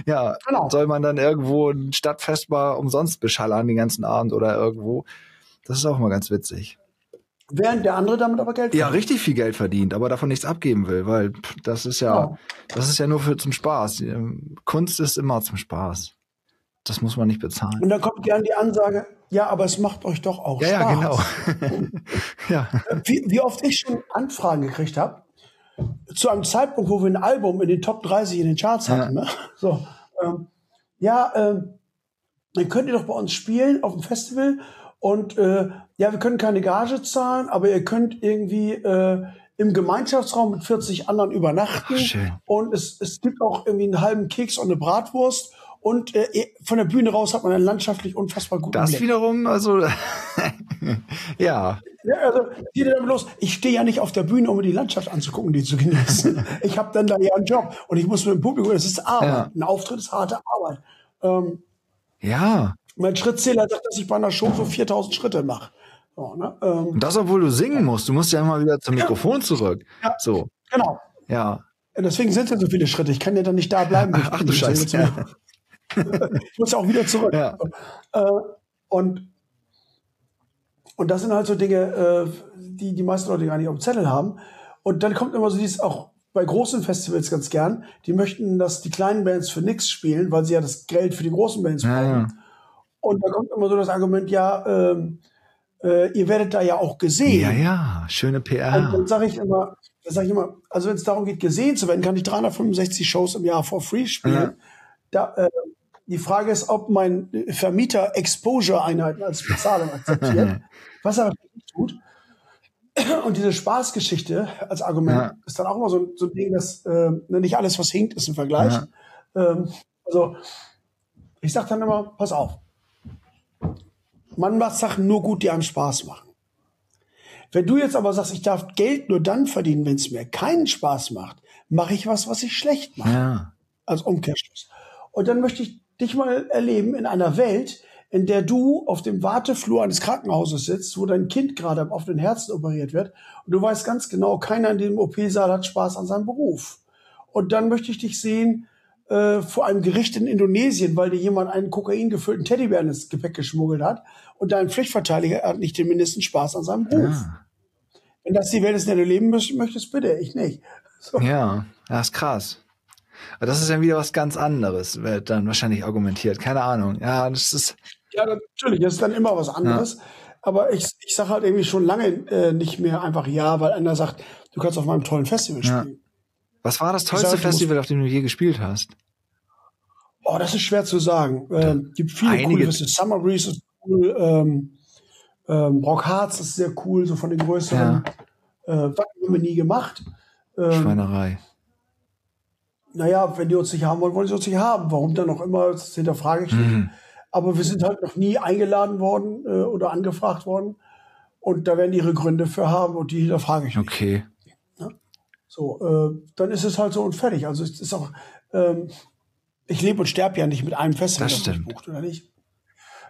Ja, Genau. soll man dann irgendwo ein Stadtfest mal umsonst beschallern den ganzen Abend oder irgendwo? Das ist auch mal ganz witzig. Während der andere damit aber Geld Ja, verdient. richtig viel Geld verdient, aber davon nichts abgeben will, weil das ist ja, Ja. das ist ja nur für zum Spaß. Ähm, Kunst ist immer zum Spaß. Das muss man nicht bezahlen. Und dann kommt gern die Ansage, ja, aber es macht euch doch auch Ja, ja, Spaß. genau. ja. Wie, wie oft ich schon Anfragen gekriegt habe, zu einem Zeitpunkt, wo wir ein Album in den Top 30 in den Charts hatten. Ne? So, ähm, ja, ähm, dann könnt ihr doch bei uns spielen auf dem Festival und äh, ja, wir können keine Gage zahlen, aber ihr könnt irgendwie äh, im Gemeinschaftsraum mit 40 anderen übernachten Ach, und es, es gibt auch irgendwie einen halben Keks und eine Bratwurst und äh, von der Bühne raus hat man einen landschaftlich unfassbar guten Das Blick. wiederum, also ja, Ja, also geht damit los. Ich stehe ja nicht auf der Bühne, um mir die Landschaft anzugucken, die zu genießen. ich habe dann da ja einen Job und ich muss mit dem Publikum, das ist Arbeit. Ja. Ein Auftritt ist harte Arbeit. Ähm, ja. mein Schrittzähler sagt, dass ich bei einer Show so 4000 Schritte mache. So, ne? ähm, Und das, obwohl du singen musst. Du musst ja immer wieder zum Mikrofon zurück. Ja. So, genau. ja. Deswegen sind es ja so viele Schritte. Ich kann ja dann nicht da bleiben. Ach bin. du Scheiße. ja- ich muss ja auch wieder zurück. Ja. Äh, und, und das sind halt so Dinge, äh, die die meisten Leute gar nicht auf dem Zettel haben. Und dann kommt immer so dieses auch bei großen Festivals ganz gern. Die möchten, dass die kleinen Bands für nichts spielen, weil sie ja das Geld für die großen Bands Ja, brauchen. ja. Und da kommt immer so das Argument, ja, ähm, äh, ihr werdet da ja auch gesehen. Ja, ja, schöne Und PR. dann sage ich immer, dann sage ich immer, also wenn es darum geht, gesehen zu werden, kann ich 365 Shows im Jahr for free spielen. Ja. Da, äh, die Frage ist, ob mein Vermieter Exposure-Einheiten als Bezahlung akzeptiert, was er nicht tut. Und diese Spaßgeschichte als Argument Ja. ist dann auch immer so, ein- so ein Ding, dass äh, nicht alles, was hinkt, ist ein Vergleich. Ähm, also ich sage dann immer, pass auf, man macht Sachen nur gut, die einem Spaß machen. Wenn du jetzt aber sagst, ich darf Geld nur dann verdienen, wenn es mir keinen Spaß macht, mache ich was, was ich schlecht mache Ja. als Umkehrschluss. Und dann möchte ich dich mal erleben in einer Welt, in der du auf dem Warteflur eines Krankenhauses sitzt, wo dein Kind gerade am offenen Herzen operiert wird und du weißt ganz genau, keiner in dem OP-Saal hat Spaß an seinem Beruf. Und dann möchte ich dich sehen äh, vor einem Gericht in Indonesien, weil dir jemand einen kokaingefüllten Teddybär ins Gepäck geschmuggelt hat und dein Pflichtverteidiger hat nicht den mindesten Spaß an seinem Beruf. Ja. Wenn das die Welt ist, in der du leben möchtest, möchtest bitte, ich nicht. So. Ja, das ist krass. Aber das ist dann wieder was ganz anderes, wird dann wahrscheinlich argumentiert. Keine Ahnung. Ja, das ist. Ja, natürlich, das ist dann immer was anderes. Aber ich, ich sage halt irgendwie schon lange äh, nicht mehr einfach ja, weil einer sagt, du kannst auf meinem tollen Festival Ja. spielen. Was war das sag, tollste musst- Festival, auf dem du je gespielt hast? Oh, das ist schwer zu sagen. Ähm, gibt viele Einige- coole Festivals. Summer Breeze ist cool. Ähm, ähm, Rock Hearts ist sehr cool, so von den größeren. Äh, Wacken haben wir nie gemacht. Ähm, Schweinerei. Naja, wenn die uns nicht haben wollen, wollen sie uns nicht haben. Warum dann auch immer, das hinterfrage ich nicht. Mhm. Aber wir sind halt noch nie eingeladen worden äh, oder angefragt worden. Und da werden die ihre Gründe für haben und die hinterfrage ich nicht. Okay. So, äh, dann ist es halt so und fertig. Also es ist auch, ähm, ich lebe und sterbe ja nicht mit einem Festival, Das stimmt. bucht, oder nicht?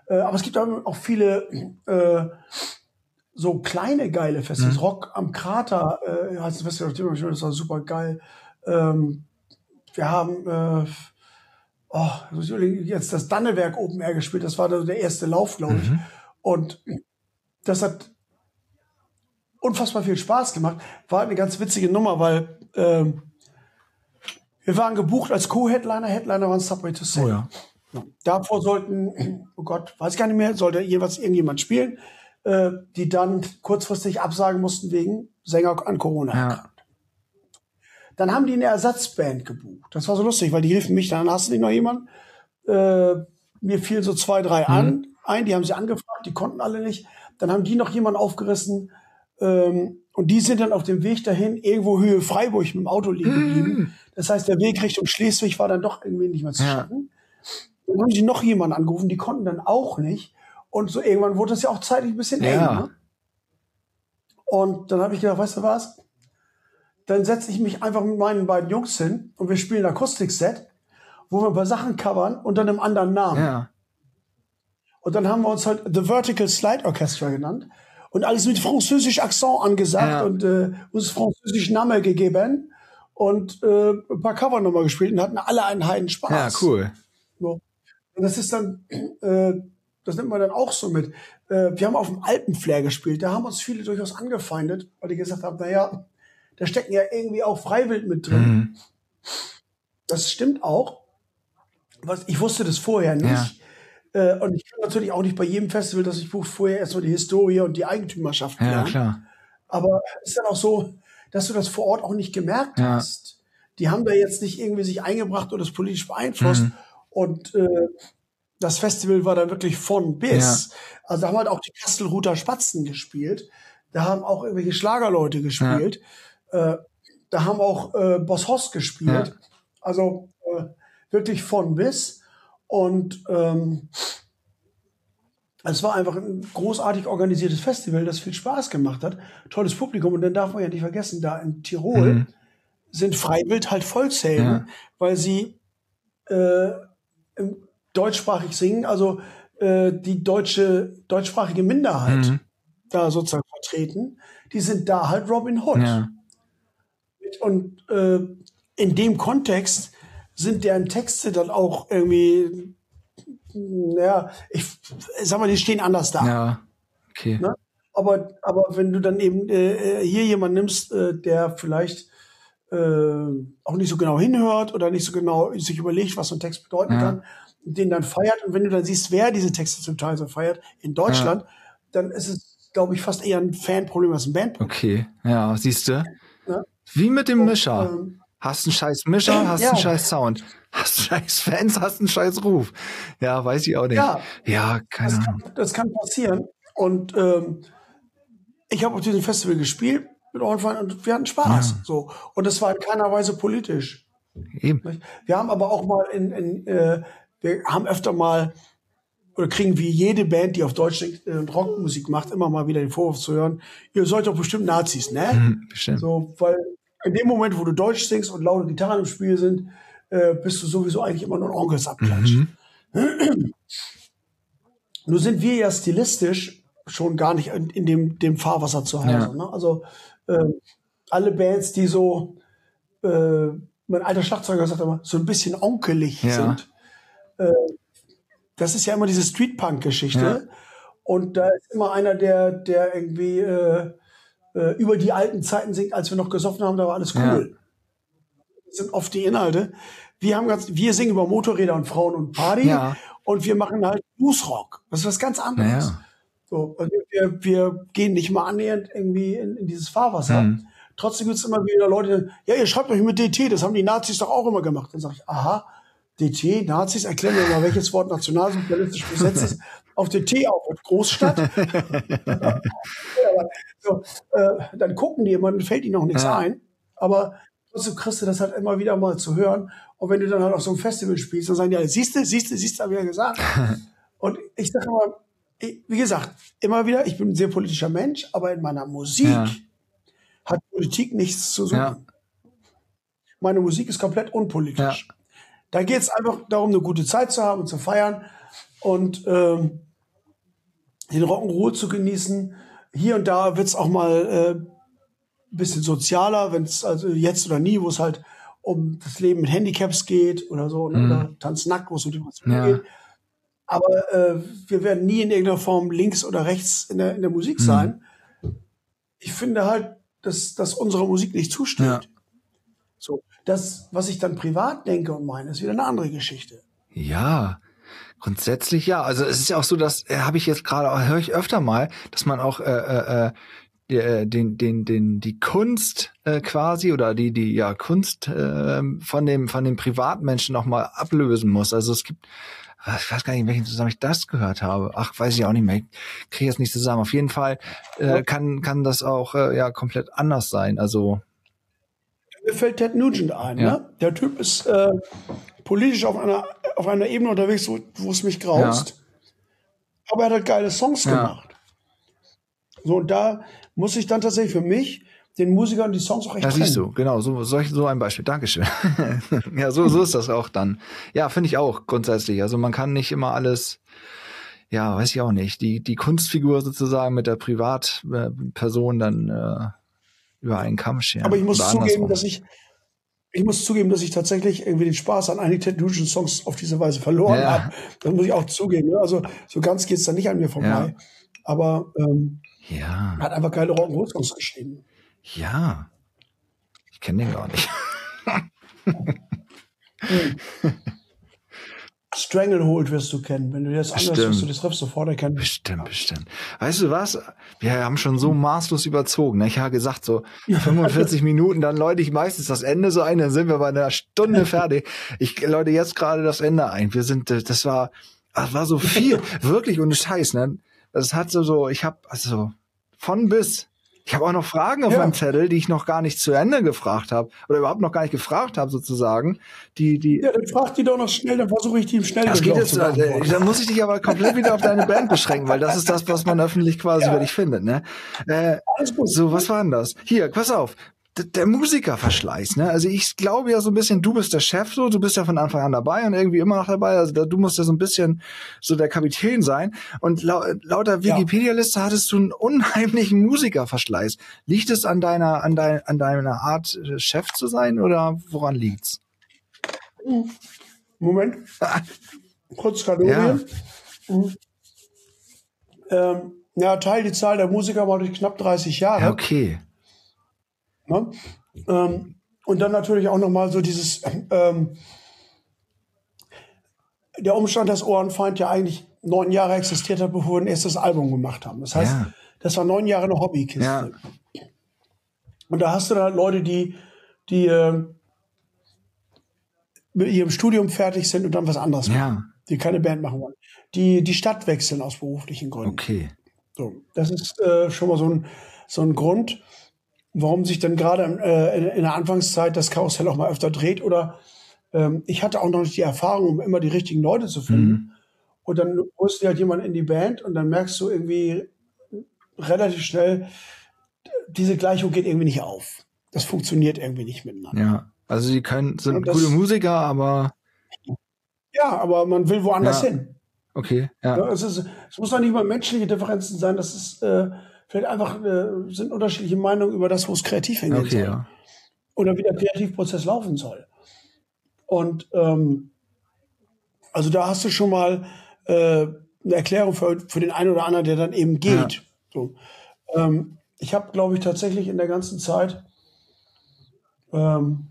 Äh, aber es gibt auch auch viele äh, so kleine geile Mhm. Festivals. Rock am Krater äh, heißt das Festival, das war super geil. Ähm, wir haben äh, oh, jetzt das Dannewerk Open Air gespielt. Das war da der erste Lauf, glaube ich. Und das hat unfassbar viel Spaß gemacht. War eine ganz witzige Nummer, weil ähm, wir waren gebucht als Co-Headliner. Headliner waren Subway to Save. Oh ja. Ja. Davor sollten, oh Gott, weiß ich gar nicht mehr, sollte jeweils irgendjemand spielen, äh, die dann kurzfristig absagen mussten wegen Sänger an Corona Ja. Dann haben die eine Ersatzband gebucht. Das war so lustig, weil die riefen mich dann, hast du nicht noch jemanden? Äh, mir fielen so zwei, drei an, ein, die haben sie angefragt, die konnten alle nicht. Dann haben die noch jemanden aufgerissen, ähm, und die sind dann auf dem Weg dahin irgendwo Höhe Freiburg mit dem Auto liegen geblieben. Das heißt, der Weg Richtung Schleswig war dann doch irgendwie nicht mehr zu Ja. schaffen. Dann haben sie noch jemanden angerufen, die konnten dann auch nicht. Und so irgendwann wurde es ja auch zeitlich ein bisschen eng. Ja. Ne? Und dann habe ich gedacht, weißt du was? Dann setze ich mich einfach mit meinen beiden Jungs hin und wir spielen ein Akustikset, wo wir ein paar Sachen covern dann im anderen Namen. Ja. Und dann haben wir uns halt The Vertical Slide Orchestra genannt und alles mit französisch Akzent angesagt Ja. und äh, uns französisch Name gegeben und äh, ein paar Cover nochmal gespielt und hatten alle einen heiden Spaß. Ja, cool. So. Und das ist dann, äh, das nimmt man dann auch so mit. Äh, wir haben auf dem Alpenflair gespielt, da haben uns viele durchaus angefeindet, weil die gesagt haben, naja, da stecken ja irgendwie auch Freiwild mit drin. Mhm. Das stimmt auch. Was, ich wusste das vorher nicht. Äh, und ich kann natürlich auch nicht bei jedem Festival, das ich buche, vorher erstmal die Historie und die Eigentümerschaft Ja, lernen. klar. Aber es ist dann auch so, dass du das vor Ort auch nicht gemerkt Ja. hast. Die haben da jetzt nicht irgendwie sich eingebracht oder das politisch beeinflusst. Mhm. Und äh, das Festival war dann wirklich von bis. Also da haben halt auch die Kastelruther Spatzen gespielt. Da haben auch irgendwelche Schlagerleute gespielt. Äh, da haben auch äh, Boss Hoss gespielt. Ja. Also äh, wirklich von bis. Und ähm, es war einfach ein großartig organisiertes Festival, das viel Spaß gemacht hat. Tolles Publikum. Und dann darf man ja nicht vergessen, da in Tirol Mhm. sind Freiwild halt Volkshelden, Ja. weil sie äh, deutschsprachig singen, also äh, die deutsche, deutschsprachige Minderheit Mhm. da sozusagen vertreten. Die sind da halt Robin Hood. Ja. Und äh, in dem Kontext sind deren Texte dann auch irgendwie, naja, ich sag mal, die stehen anders da. Ja. Okay. Ne? Aber, aber wenn du dann eben äh, äh, hier jemanden nimmst, äh, der vielleicht äh, auch nicht so genau hinhört oder nicht so genau sich überlegt, was so ein Text bedeuten Ja. kann, den dann feiert. Und wenn du dann siehst, wer diese Texte zum Teil so feiert in Deutschland, dann ist es, glaube ich, fast eher ein Fanproblem als ein Bandproblem. Okay, ja, siehst du? Ja. Wie mit dem Mischer. ähm, hast einen scheiß Mischer, hast ja. einen scheiß Sound. Hast scheiß Fans, hast einen scheiß Ruf. Ja, weiß ich auch nicht. Ja. Ja, keine Das Ahnung. kann, das kann passieren. Und ähm, ich habe auf diesem Festival gespielt mit Ohrenfeind und wir hatten Spaß. So. Und das war in keiner Weise politisch. Eben. Wir haben aber auch mal in, in äh, wir haben öfter mal oder kriegen wie jede Band, die auf Deutsch singt, Rockmusik macht, immer mal wieder den Vorwurf zu hören, ihr seid doch bestimmt Nazis, ne? Bestimmt. So, weil in dem Moment, wo du Deutsch singst und laute Gitarren im Spiel sind, äh, bist du sowieso eigentlich immer nur ein Onkelsabklatsch. Nur sind wir ja stilistisch schon gar nicht in, in dem, dem Fahrwasser zu Hause. Ja. Ne? Also äh, alle Bands, die so, äh, mein alter Schlagzeuger sagt immer, so ein bisschen onkelig Ja. sind. Äh, das ist ja immer diese Streetpunk-Geschichte. Und da ist immer einer, der, der irgendwie äh, über die alten Zeiten singt, als wir noch gesoffen haben, da war alles cool. Das sind oft die Inhalte. Wir haben ganz, wir singen über Motorräder und Frauen und Party Ja. und wir machen halt Bluesrock. Das ist was ganz anderes. Naja. So, also wir, wir gehen nicht mal annähernd irgendwie in, in dieses Fahrwasser. Mhm. Trotzdem gibt es immer wieder Leute, die, ja, ihr schreibt euch mit DT, das haben die Nazis doch auch immer gemacht. Dann sage ich, aha, DT, Nazis, erklären mir mal, welches Wort nationalsozialistisch besetzt ist. Auf DT auch mit Großstadt. ja, so, äh, dann gucken die immer, dann fällt ihnen auch nichts Ja. ein. Aber trotzdem kriegst du das halt immer wieder mal zu hören. Und wenn du dann halt auf so einem Festival spielst, dann sagen die alle, siehste, siehste, siehste, habe ich ja gesagt. Und ich sage immer, wie gesagt, immer wieder, ich bin ein sehr politischer Mensch, aber in meiner Musik Ja. hat Politik nichts zu suchen. Ja. Meine Musik ist komplett unpolitisch. Ja. Da geht es einfach darum, eine gute Zeit zu haben und zu feiern und ähm, den Rock'n'Roll zu genießen. Hier und da wird es auch mal äh, ein bisschen sozialer, wenn es also jetzt oder nie, wo es halt um das Leben mit Handicaps geht oder so, ne, oder Tanz nackt, wo es um Depression Mhm. Ja. geht. Aber äh, wir werden nie in irgendeiner Form links oder rechts in der, in der Musik Mhm. sein. Ich finde halt, dass, dass unsere Musik nicht zusteht. Ja. So, das, was ich dann privat denke und meine, ist wieder eine andere Geschichte. Ja, grundsätzlich ja. Also es ist ja auch so, dass äh, habe ich jetzt gerade, höre ich öfter mal, dass man auch äh, äh, äh, die, äh, den, den, den, die Kunst äh, quasi oder die, die ja Kunst äh, von dem, von dem Privatmenschen noch mal ablösen muss. Also es gibt, ich weiß gar nicht, in welchem Zusammenhang ich das gehört habe. Ach, weiß ich auch nicht mehr. Ich kriege jetzt nicht zusammen. Auf jeden Fall äh, kann, kann das auch äh, ja komplett anders sein. Also Mir fällt Ted Nugent ein. Ja. Ne? Der Typ ist äh, politisch auf einer, auf einer Ebene unterwegs, wo, es mich graust. Aber er hat halt geile Songs Ja. gemacht. So, und da muss ich dann tatsächlich für mich den Musikern die Songs auch echt Ja, trennen. siehst du, genau, so, solch, so ein Beispiel. Dankeschön. ja, so, so ist das auch dann. Ja, finde ich auch grundsätzlich. Also man kann nicht immer alles, ja, weiß ich auch nicht, die, die Kunstfigur sozusagen mit der Privatperson dann äh, über einen Kamm scheren. Aber ich muss zugeben, andersrum. dass ich ich muss zugeben, dass ich tatsächlich irgendwie den Spaß an einigen Ted Songs auf diese Weise verloren Ja. habe. Das muss ich auch zugeben. ne? Also so ganz geht's da nicht an mir vorbei. Aber ähm, Ja, hat einfach geile Rock'n'Roll-Songs geschrieben. ja. Ich kenne den gar nicht. Stranglehold wirst du kennen. Wenn du das Bestimmt. wirst du das Riff sofort erkennen. Bestimmt, bestimmt. Weißt du was? Wir haben schon so maßlos überzogen. Ne? Ich habe gesagt, so 45 Minuten, dann läute ich meistens das Ende so ein, dann sind wir bei einer Stunde fertig. Ich läute jetzt gerade das Ende ein. Wir sind, äh, das war, das war so viel, wirklich ohne Scheiß. Ne? Das hat so, so ich habe also von bis. Ich habe auch noch Fragen auf Ja. meinem Zettel, die ich noch gar nicht zu Ende gefragt habe oder überhaupt noch gar nicht gefragt habe sozusagen. Die, die, Ja, dann frag die doch noch schnell, dann versuche ich die im Schnelldurchlauf das geht jetzt, zu äh, beantworten. da muss ich dich aber komplett wieder auf deine Band beschränken, weil das ist das, was man öffentlich quasi über dich findet, ne? Äh, Alles gut. so, was war denn das? Hier, pass auf. Der Musikerverschleiß, ne? Also ich glaube ja so ein bisschen, du bist der Chef so, du bist ja von Anfang an dabei und irgendwie immer noch dabei. Also da, du musst ja so ein bisschen so der Kapitän sein. Und lau lauter Ja. Wikipedia-Liste hattest du einen unheimlichen Musikerverschleiß. Liegt es an deiner, an dein, an deiner Art, äh, Chef zu sein oder woran liegt's? Moment. Kurz Kategorien. Mhm. Ähm, ja, teil die Zahl der Musiker mal durch knapp 30 Jahre. Ja, okay. Ne? Ähm, und dann natürlich auch nochmal so dieses, ähm, der Umstand, dass Ohrenfeind ja eigentlich neun Jahre existiert hat, bevor wir ein erstes Album gemacht haben. Das heißt, Ja. das war neun Jahre eine Hobbykiste. Ja. Und da hast du dann Leute, die, die äh, mit ihrem Studium fertig sind und dann was anderes machen, Ja, die keine Band machen wollen. Die die Stadt wechseln aus beruflichen Gründen. okay. So, das ist äh, schon mal so ein, so ein Grund, warum sich dann gerade äh, in, in der Anfangszeit das Karussell auch mal öfter dreht. Oder ähm, ich hatte auch noch nicht die Erfahrung, um immer die richtigen Leute zu finden. Mhm. Und dann holst du halt jemanden in die Band und dann merkst du irgendwie relativ schnell, diese Gleichung geht irgendwie nicht auf. Das funktioniert irgendwie nicht miteinander. Ja. Also die können, sind das- gute Musiker, aber Ja, aber man will woanders Ja. hin. okay, ja. Ja, es, ist, es muss doch nicht mal menschliche Differenzen sein, das ist äh, vielleicht einfach äh, sind unterschiedliche Meinungen über das, wo es kreativ hingehen Okay, soll. ja. Oder wie der Kreativprozess laufen soll. Und ähm, also da hast du schon mal äh, eine Erklärung für, für den einen oder anderen, der dann eben geht. Ja. So. Ähm, ich habe, glaube ich, tatsächlich in der ganzen Zeit ähm,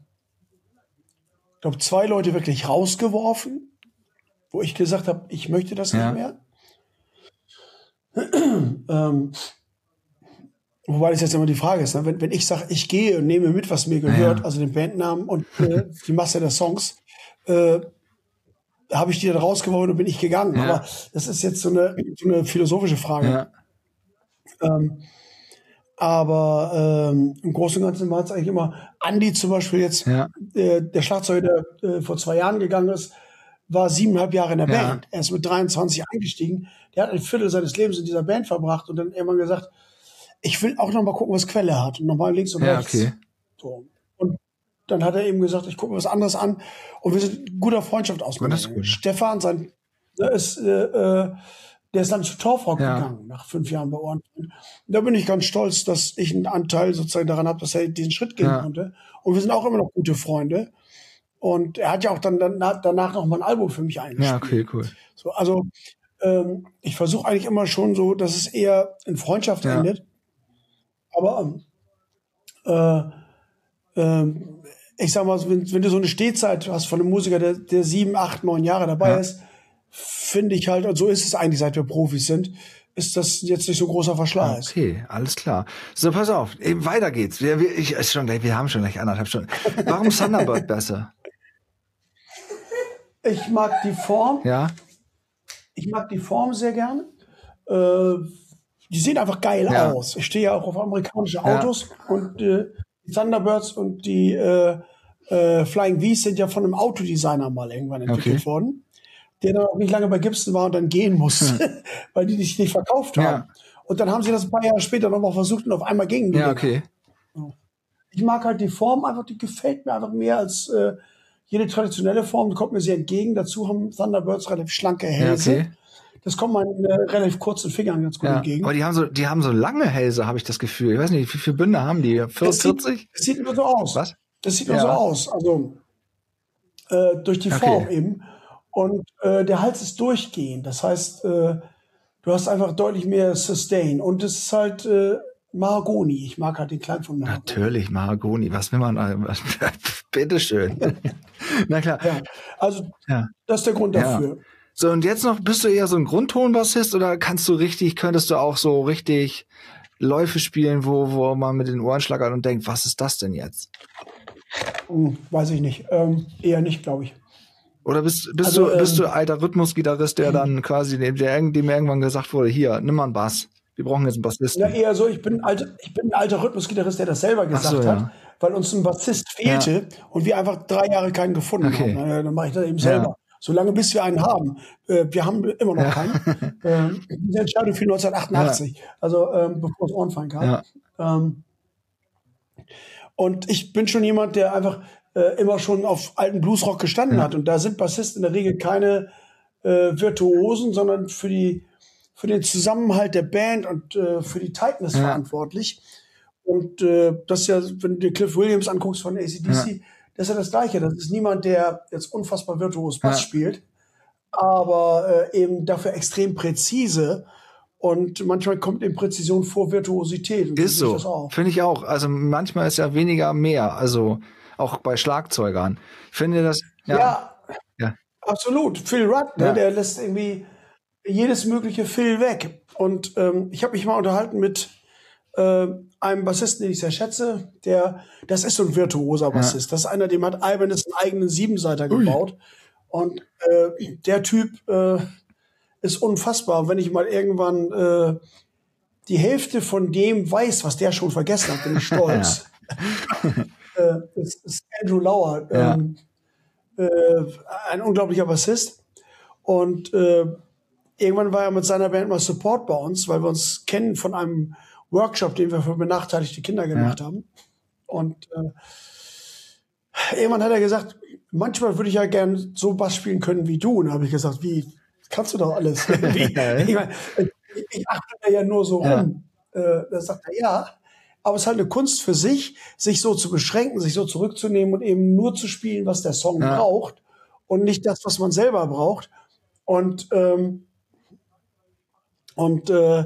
glaube, zwei Leute wirklich rausgeworfen, wo ich gesagt habe, ich möchte das Ja. nicht mehr. ähm, wobei das jetzt immer die Frage ist, ne? wenn, wenn ich sage, ich gehe und nehme mit, was mir gehört, Ja. also den Bandnamen und äh, die Masse der Songs, äh, habe ich die dann rausgeworfen und bin ich gegangen. Ja. Aber das ist jetzt so eine, so eine philosophische Frage. ja. Ähm, aber ähm, im Großen und Ganzen war es eigentlich immer Andy zum Beispiel jetzt, Ja. äh, der Schlagzeuger, der äh, vor zwei Jahren gegangen ist, war siebeneinhalb Jahre in der. Band. Er ist mit 23 eingestiegen. Der hat ein Viertel seines Lebens in dieser Band verbracht und dann irgendwann gesagt, ich will auch noch mal gucken, was Quelle hat und noch mal links und Ja, rechts. okay. So. Und dann hat er eben gesagt, ich gucke mir was anderes an und wir sind in guter Freundschaft ausgegangen. gut. Stefan, sein, ist, äh, äh, der ist dann zu Torfrock Ja. gegangen, nach fünf Jahren bei Ohren. Da bin ich ganz stolz, dass ich einen Anteil sozusagen daran habe, dass er diesen Schritt gehen Ja. konnte. Und wir sind auch immer noch gute Freunde. Und er hat ja auch dann danach, danach noch mal ein Album für mich eingespielt. Ja, okay, cool. So, also ähm, ich versuche eigentlich immer schon so, dass es eher in Freundschaft Ja. endet. Aber ähm, äh, ähm, ich sag mal, wenn, wenn du so eine Stehzeit hast von einem Musiker, der, der sieben, acht, neun Jahre dabei Ja. ist, finde ich halt, und so ist es eigentlich, seit wir Profis sind, ist das jetzt nicht so großer Verschleiß. Okay, alles klar. So, pass auf, eben weiter geht's. Wir, wir, ich, ist schon, wir haben schon gleich anderthalb Stunden. Warum Thunderbird besser? Ich mag die Form, Ja, ich mag die Form sehr gerne. Äh, die sehen einfach geil Ja. aus. Ich stehe ja auch auf amerikanische Ja. Autos und äh, die Thunderbirds und die äh, äh, Flying Vs sind ja von einem Autodesigner mal irgendwann entwickelt Okay. worden, der dann auch nicht lange bei Gibson war und dann gehen musste, weil die sich nicht verkauft Hm. Ja. haben. Und dann haben sie das ein paar Jahre später nochmal versucht und auf einmal die. ja, okay. Ich mag halt die Form einfach, die gefällt mir einfach mehr als äh, jede traditionelle Form. Die kommt mir sehr entgegen. Dazu haben Thunderbirds relativ schlanke Ja, Hälse. okay. Das kommt meinen äh, relativ kurzen Fingern ganz gut Ja. entgegen. Aber die haben so, die haben so lange Hälse, habe ich das Gefühl. Ich weiß nicht, wie viele Bünde haben die? Das sieht, 40? das sieht immer so aus. Was? Das sieht nur Ja. so aus. Also äh, durch die Okay. Form eben. Und äh, der Hals ist durchgehend. Das heißt, äh, du hast einfach deutlich mehr Sustain. Und es ist halt äh, Mahagoni. Ich mag halt den Klang von Mahagoni. Natürlich, Mahagoni. Was will man? Was, bitteschön. Na klar. Ja. Also Ja. das ist der Grund Ja. dafür. So, und jetzt noch, bist du eher so ein Grundtonbassist oder kannst du richtig, könntest du auch so richtig Läufe spielen, wo, wo man mit den Ohren schlagert und denkt, was ist das denn jetzt? Hm, weiß ich nicht. Ähm, eher nicht, glaube ich. Oder bist, bist Also, du, bist ähm, du alter Rhythmusgitarrist, der dann quasi, dem, der, dem irgendwann gesagt wurde, hier, nimm mal einen Bass. Wir brauchen jetzt einen Bassisten. Ja, eher so, ich bin, ein alter, ich bin ein alter Rhythmusgitarrist, der das selber gesagt so, ja. hat, weil uns ein Bassist fehlte und wir einfach drei Jahre keinen gefunden Okay. haben. Dann mache ich das eben selber. Solange bis wir einen haben. Äh, wir haben immer noch keinen. Ähm, diese Entscheidung fiel 1988, also ähm, bevor es Ohrenfein kam. Ja. Ähm, und ich bin schon jemand, der einfach äh, immer schon auf alten Bluesrock gestanden hat. Und da sind Bassisten in der Regel keine äh, Virtuosen, sondern für die für den Zusammenhalt der Band und äh, für die Tightness verantwortlich. Und äh, das ist ja, wenn du dir Cliff Williams anguckst von ACDC, das ist ja das Gleiche. Das ist niemand, der jetzt unfassbar virtuos Bass Ja. spielt, aber äh, eben dafür extrem präzise. Und manchmal kommt in Präzision vor Virtuosität. Und Ist so. Finde ich auch. Also manchmal ist ja weniger mehr. Also auch bei Schlagzeugern. Ich finde das, ja. Ja. Ja. Absolut. Phil Rudd, ne, Ja. der lässt irgendwie jedes mögliche Phil weg. Und ähm, ich habe mich mal unterhalten mit äh, einem Bassisten, den ich sehr schätze. Der, das ist so ein virtuoser Bassist. Das ist einer, dem hat Ibanez einen eigenen Siebenseiter gebaut. Und äh, der Typ äh, ist unfassbar. Wenn ich mal irgendwann äh, die Hälfte von dem weiß, was der schon vergessen hat, bin ich stolz. äh, das ist Andrew Lauer. Ja. Ähm, äh, ein unglaublicher Bassist. Und äh, irgendwann war er mit seiner Band mal Support bei uns, weil wir uns kennen von einem Workshop, den wir für benachteiligte Kinder gemacht haben. Und äh, irgendwann hat er gesagt, manchmal würde ich ja gern so Bass spielen können wie du. Und da habe ich gesagt, wie kannst du doch alles? ich meine, ich achte da ja nur so rum. Äh, da sagt er, ja, aber es ist halt eine Kunst für sich, sich so zu beschränken, sich so zurückzunehmen und eben nur zu spielen, was der Song Ja. braucht und nicht das, was man selber braucht. Und ähm, und äh,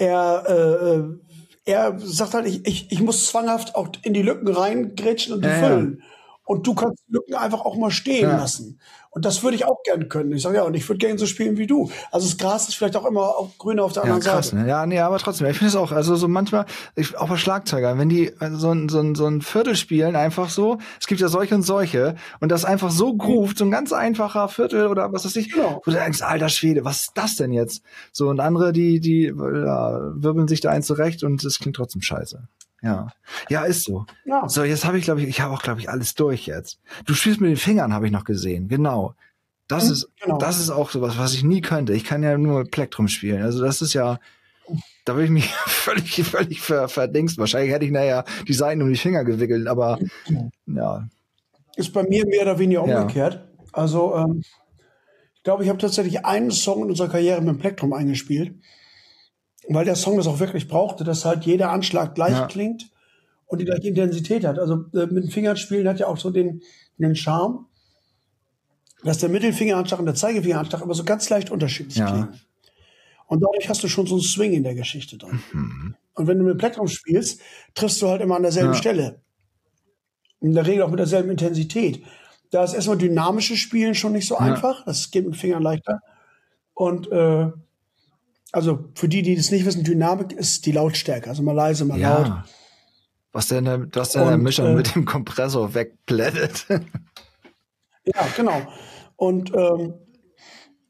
er äh, er sagt halt, ich, ich, ich muss zwanghaft auch in die Lücken reingrätschen und die Ja, ja. füllen. Und du kannst die Lücken einfach auch mal stehen Ja. lassen. Und das würde ich auch gern können. Ich sage, ja, und ich würde gerne so spielen wie du. Also das Gras ist vielleicht auch immer auf, grüner auf der Ja, anderen krass, Seite. ne? Ja, nee, aber trotzdem. Ich finde es auch, also so manchmal, ich, auch bei Schlagzeugern, wenn die also so ein, so, ein, so ein Viertel spielen, einfach so, es gibt ja solche und solche, und das einfach so groovt, so ein ganz einfacher Viertel oder was weiß ich, Genau. wo du denkst, alter Schwede, was ist das denn jetzt? So, und andere, die, die ja, wirbeln sich da eins zurecht und es klingt trotzdem scheiße. Ja. Ja, ist so. Ja. So, jetzt habe ich, glaube ich, ich habe auch, glaube ich, alles durch jetzt. Du spielst mit den Fingern, habe ich noch gesehen. Genau. Das ist, genau. das ist auch sowas, was ich nie könnte. Ich kann ja nur Plektrum spielen. Also das ist ja, da würde ich mich völlig, völlig ver, verdingst. Wahrscheinlich hätte ich nachher die Seiten um die Finger gewickelt, aber ja. Ist bei mir mehr oder weniger Ja. umgekehrt. Also ähm, ich glaube, ich habe tatsächlich einen Song in unserer Karriere mit dem Plektrum eingespielt, weil der Song das auch wirklich brauchte, dass halt jeder Anschlag gleich Ja. klingt und die gleiche Intensität hat. Also äh, mit den Fingern spielen hat ja auch so den, den Charme, dass der Mittelfingeranschlag und der Zeigefingeranschlag immer so ganz leicht unterschiedlich Ja. klingen. Und dadurch hast du schon so einen Swing in der Geschichte drin. Mhm. Und wenn du mit Plektrum spielst, triffst du halt immer an derselben Ja. Stelle. In der Regel auch mit derselben Intensität. Da ist erstmal dynamisches Spielen schon nicht so einfach. Das geht mit Fingern leichter. Und äh, also für die, die das nicht wissen, Dynamik ist die Lautstärke. Also mal leise, mal laut. Ja. Was denn der, was der Und, Mischer äh, mit dem Kompressor wegplättet? Ja, genau. Und, ähm,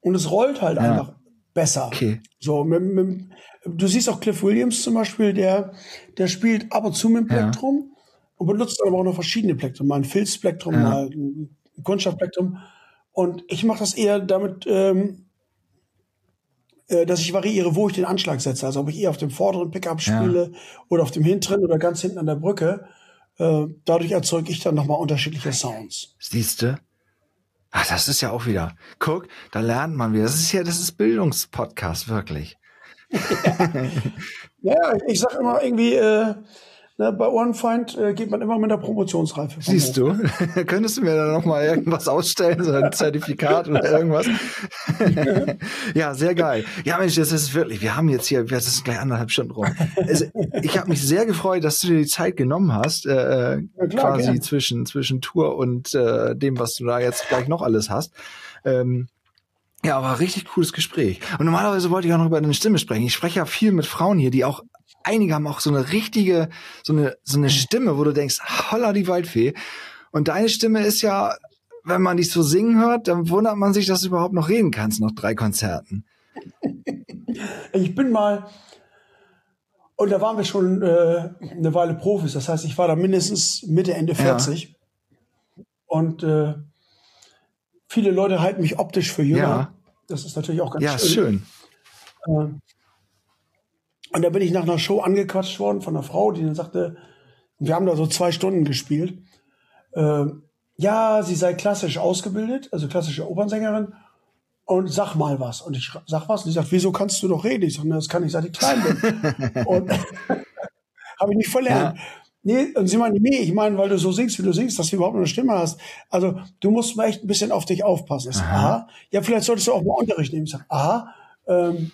und es rollt halt Ja. einfach besser. Okay. So, mit, mit, du siehst auch Cliff Williams zum Beispiel, der, der spielt ab und zu mit dem Ja. Plektrum und benutzt aber auch noch verschiedene Plektrum. Mal ein Filzplektrum, Ja. mal ein Kunststoffplektrum. Und ich mache das eher damit, ähm, äh, dass ich variiere, wo ich den Anschlag setze. Also ob ich eher auf dem vorderen Pickup Ja. spiele oder auf dem hinteren oder ganz hinten an der Brücke. Äh, dadurch erzeuge ich dann nochmal unterschiedliche Sounds. Siehst du? Ach, das ist ja auch wieder. Guck, da lernt man wieder. Das ist ja, das ist Bildungspodcast, wirklich. Ja, ich sag immer irgendwie, äh, ne, bei Ohrenfeind äh, geht man immer mit der Promotionsreife. Siehst hoch. du? Könntest du mir da noch mal irgendwas ausstellen, so ein Zertifikat oder irgendwas? ja, sehr geil. Ja, Mensch, das ist wirklich, wir haben jetzt hier, das ist gleich anderthalb Stunden rum. Also, ich habe mich sehr gefreut, dass du dir die Zeit genommen hast, äh, Ja, klar, quasi gern. zwischen, zwischen Tour und äh, dem, was du da jetzt gleich noch alles hast. Ähm, ja, aber richtig cooles Gespräch. Und normalerweise wollte ich auch noch über deine Stimme sprechen. Ich spreche ja viel mit Frauen hier, die auch, einige haben auch so eine richtige, so eine, so eine Stimme, wo du denkst, holla die Waldfee. Und deine Stimme ist ja, wenn man dich so singen hört, dann wundert man sich, dass du überhaupt noch reden kannst nach drei Konzerten. Ich bin mal, und da waren wir schon äh, eine Weile Profis. Das heißt, ich war da mindestens Mitte, Ende 40. Und äh, viele Leute halten mich optisch für jünger. Ja. Das ist natürlich auch ganz Ja, ist schön. Und da bin ich nach einer Show angequatscht worden von einer Frau, die dann sagte, wir haben da so zwei Stunden gespielt. Äh, ja, sie sei klassisch ausgebildet, also klassische Opernsängerin. Und sag mal was. Und ich sag was. Und sie sagt, wieso kannst du noch reden? Ich sag, das kann ich, seit ich klein bin. und habe ich nicht verlernt. Nee, und sie meinte, nee, ich meine, weil du so singst, wie du singst, dass du überhaupt eine Stimme hast. Also, du musst mal echt ein bisschen auf dich aufpassen. Ich sag, aha. Ja, vielleicht solltest du auch mal Unterricht nehmen. Ich sag, aha. Ähm,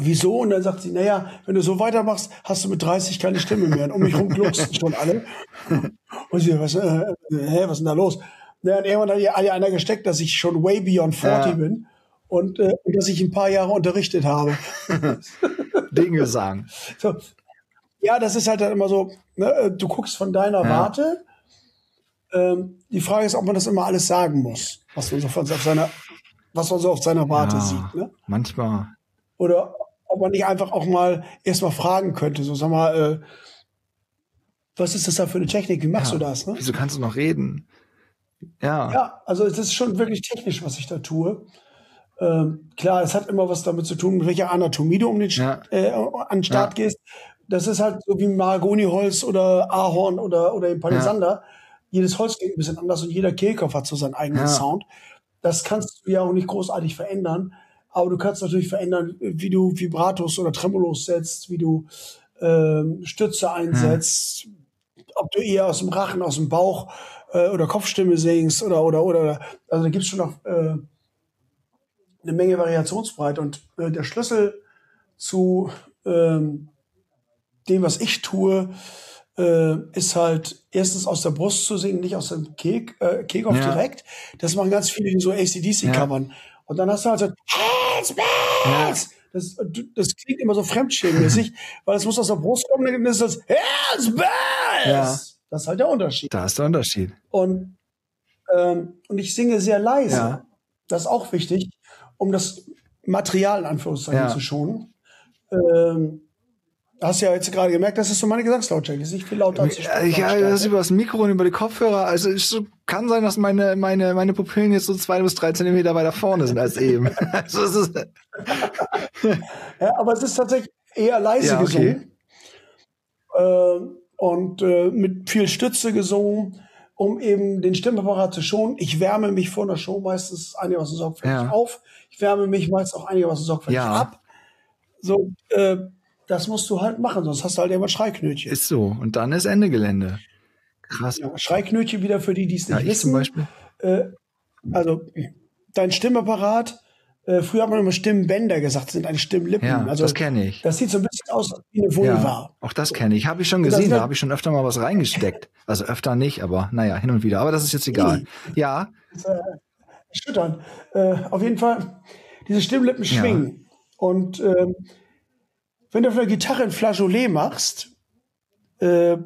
wieso? Und dann sagt sie, naja, wenn du so weitermachst, hast du mit 30 keine Stimme mehr. Und um mich rum schon alle. Und sie, was, äh, hä, was ist denn da los? Ja, und irgendwann hat ja einer gesteckt, dass ich schon way beyond 40 Ja. bin und, äh, dass ich ein paar Jahre unterrichtet habe. Dinge sagen. So. Ja, das ist halt dann immer so, ne, äh, du guckst von deiner Ja. Warte. Ähm, die Frage ist, ob man das immer alles sagen muss, was man so von, auf seiner, was man so auf seiner Warte Ja, sieht. Ne? manchmal. Oder ob man nicht einfach auch mal erstmal fragen könnte, so sag mal, äh, was ist das da für eine Technik? Wie machst Ja. du das? Ne? Wieso kannst du noch reden? Ja. Ja, also es ist schon wirklich technisch, was ich da tue. Ähm, klar, es hat immer was damit zu tun, mit welcher Anatomie du um den Ja. äh, an den Start gehst. Das ist halt so wie Mahagoniholz oder Ahorn oder, oder im Palisander. Jedes Holz klingt ein bisschen anders und jeder Kehlkopf hat so seinen eigenen Ja. Sound. Das kannst du ja auch nicht großartig verändern. Aber du kannst natürlich verändern, wie du Vibratos oder Tremolos setzt, wie du ähm, Stütze einsetzt, ob du eher aus dem Rachen, aus dem Bauch äh, oder Kopfstimme singst oder oder oder also da gibt's schon noch äh, eine Menge Variationsbreite und äh, der Schlüssel zu ähm, dem, was ich tue, äh, ist halt erstens aus der Brust zu singen, nicht aus dem Kek, äh, Kehlkopf Ja. direkt. Das machen ganz viele, die so ACDC-Covern. Und dann hast du halt so, Hands, Hands! Das, das klingt immer so fremdschämenmäßig, weil es muss aus der Brust kommen, dann ist das Hands, Bells! Ja. Das ist halt der Unterschied. Da ist der Unterschied. Und, ähm, und ich singe sehr leise. Ja. Das ist auch wichtig, um das Material in Anführungszeichen Ja. zu schonen. Ähm, hast ja jetzt gerade gemerkt, das ist so meine Gesangslautstärke. Ist nicht viel lauter als die Ja, ja, das ist über das Mikro und über die Kopfhörer. Also es kann sein, dass meine, meine, meine Pupillen jetzt so zwei bis drei Zentimeter weiter vorne sind als eben. Also es ist, Ja, aber es ist tatsächlich eher leise Ja, okay. gesungen. Ähm, und äh, mit viel Stütze gesungen, um eben den Stimmapparat zu schonen. Ich wärme mich vor einer Show meistens einigermaßen sorgfältig Ja. auf. Ich wärme mich meist auch einigermaßen sorgfältig Ja. ab. So, äh, das musst du halt machen, sonst hast du halt immer Schreiknötchen. ist so. Und dann ist Ende Gelände. Krass. Ja, Schreiknötchen wieder für die, die es Ja, nicht ich wissen. zum Beispiel. Also dein Stimmapparat, äh, früher hat man immer Stimmbänder gesagt, das sind eine Stimmlippen. Ja, also, das kenne ich. Das sieht so ein bisschen aus wie eine Vulva. Ja, auch das kenne ich. Habe ich schon Das gesehen. Da ja- habe ich schon öfter mal was reingesteckt. Also öfter nicht, aber naja, hin und wieder. Aber das ist jetzt egal. Ja, erschütternd. Äh, auf jeden Fall, diese Stimmlippen Ja. schwingen. Und ähm, wenn du auf einer Gitarre ein Flageolet machst, äh,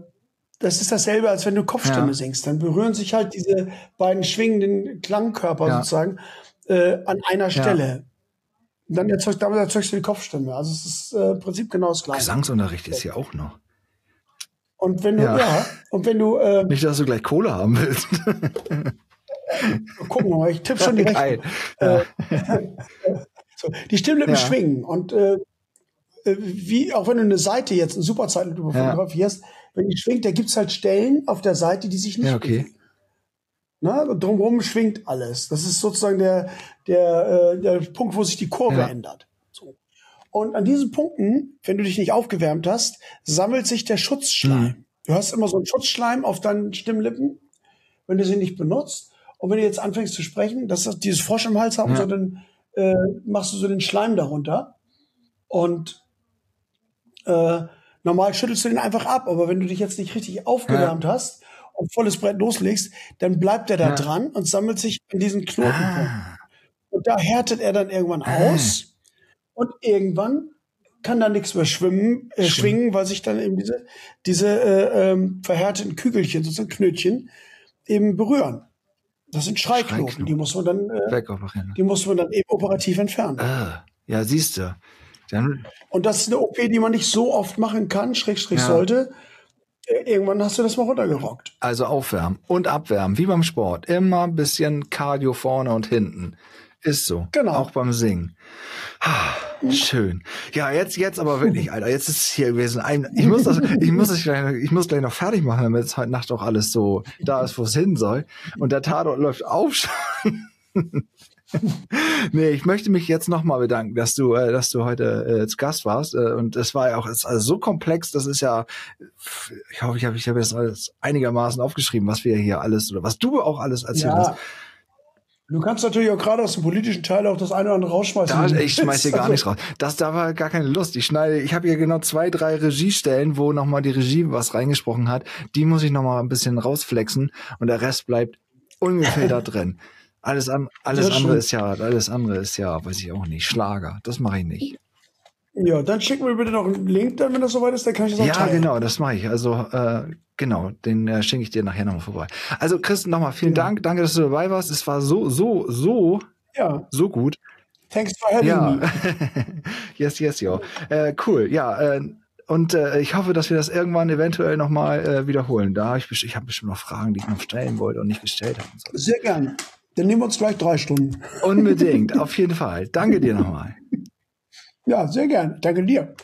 das ist dasselbe, als wenn du Kopfstimme Ja. singst. Dann berühren sich halt diese beiden schwingenden Klangkörper Ja. sozusagen äh, an einer Stelle. Und dann erzeugst, damit erzeugst du die Kopfstimme. Also es ist äh, im Prinzip genau das gleiche. Gesangsunterricht ist hier auch noch. Und wenn du, Ja. ja, und wenn du, äh, Nicht, dass du gleich Kohle haben willst. gucken wir mal, ich tippe schon die Geil. Rechnung. So, die Stimmlippen Ja. schwingen und äh, äh, wie auch wenn du eine Seite jetzt, eine Superzeitlupe Ja. fotografierst, wenn die schwingt, da gibt's halt Stellen auf der Seite, die sich nicht Ja, okay. bewegen. Na, und drumherum schwingt alles. Das ist sozusagen der, der, äh, der Punkt, wo sich die Kurve Ja. ändert. So. Und an diesen Punkten, wenn du dich nicht aufgewärmt hast, sammelt sich der Schutzschleim. Mhm. Du hast immer so einen Schutzschleim auf deinen Stimmlippen, wenn du sie nicht benutzt. Und wenn du jetzt anfängst zu sprechen, dass das dieses Frosch im Hals haben, Ja. so, dann äh, machst du so den Schleim darunter. Und äh, normal schüttelst du den einfach ab. Aber wenn du dich jetzt nicht richtig aufgewärmt hast und volles Brett loslegst, dann bleibt er da Ja. dran und sammelt sich in diesen Knotenpunkten. Ah, Und da härtet er dann irgendwann aus. Und irgendwann kann da nichts mehr schwimmen, äh, schwingen, weil sich dann eben diese, diese äh, ähm, verhärteten Kügelchen, sozusagen Knötchen, eben berühren. Das sind Schreiknoten, Schreiknoten. die muss man dann, äh, die muss man dann eben operativ entfernen. Ah, ja, siehst du. Dann, Und das ist eine OP, die man nicht so oft machen kann, Schrägstrich Ja. sollte. Äh, Irgendwann hast du das mal runtergerockt. also aufwärmen und abwärmen, wie beim Sport. Immer ein bisschen Cardio vorne und hinten. Ist so. Genau. Auch beim Singen. Ah, Schön. Ja, jetzt, jetzt aber wirklich, Alter. Jetzt ist es hier gewesen. Ich muss das, ich muss das gleich, noch- ich muss gleich noch fertig machen, damit es heute Nacht auch alles so da ist, wo es hin soll. Und der Tatort läuft auf schon. nee, ich möchte mich jetzt nochmal bedanken, dass du, äh, dass du heute äh, zu Gast warst. Äh, und es war ja auch ist also so komplex, das ist ja, ich hoffe, ich habe ich hab jetzt alles einigermaßen aufgeschrieben, was wir hier alles oder was du auch alles erzählt hast. Ja. Du kannst natürlich auch gerade aus dem politischen Teil auch das eine oder andere rausschmeißen. Da, ich schmeiß hier gar Also, nichts raus. Das, da war gar keine Lust. Ich schneide, ich habe hier genau zwei, drei Regiestellen, wo nochmal die Regie was reingesprochen hat. Die muss ich nochmal ein bisschen rausflexen und der Rest bleibt ungefähr da drin. Alles, an, alles andere ist ja, alles andere ist ja, weiß ich auch nicht, Schlager. Das mache ich nicht. Ja, dann schick mir bitte noch einen Link, dann, wenn das soweit ist, dann kann ich das auch Ja, teilen. genau, das mache ich. Also, äh, genau, den äh, schenke ich dir nachher nochmal vorbei. Also, Chris, nochmal vielen Ja. Dank. Danke, dass du dabei warst. Es war so, so, so, Ja, so gut. thanks for having Ja. me. yes, yes, yo. Äh, cool, ja. Äh, und äh, ich hoffe, dass wir das irgendwann eventuell nochmal äh, wiederholen. Da ich, ich habe bestimmt noch Fragen, die ich noch stellen wollte und nicht gestellt habe. So. Sehr gern. Dann nehmen wir uns gleich drei Stunden. Unbedingt, auf jeden Fall. Danke dir nochmal. Ja, sehr gern. Danke dir.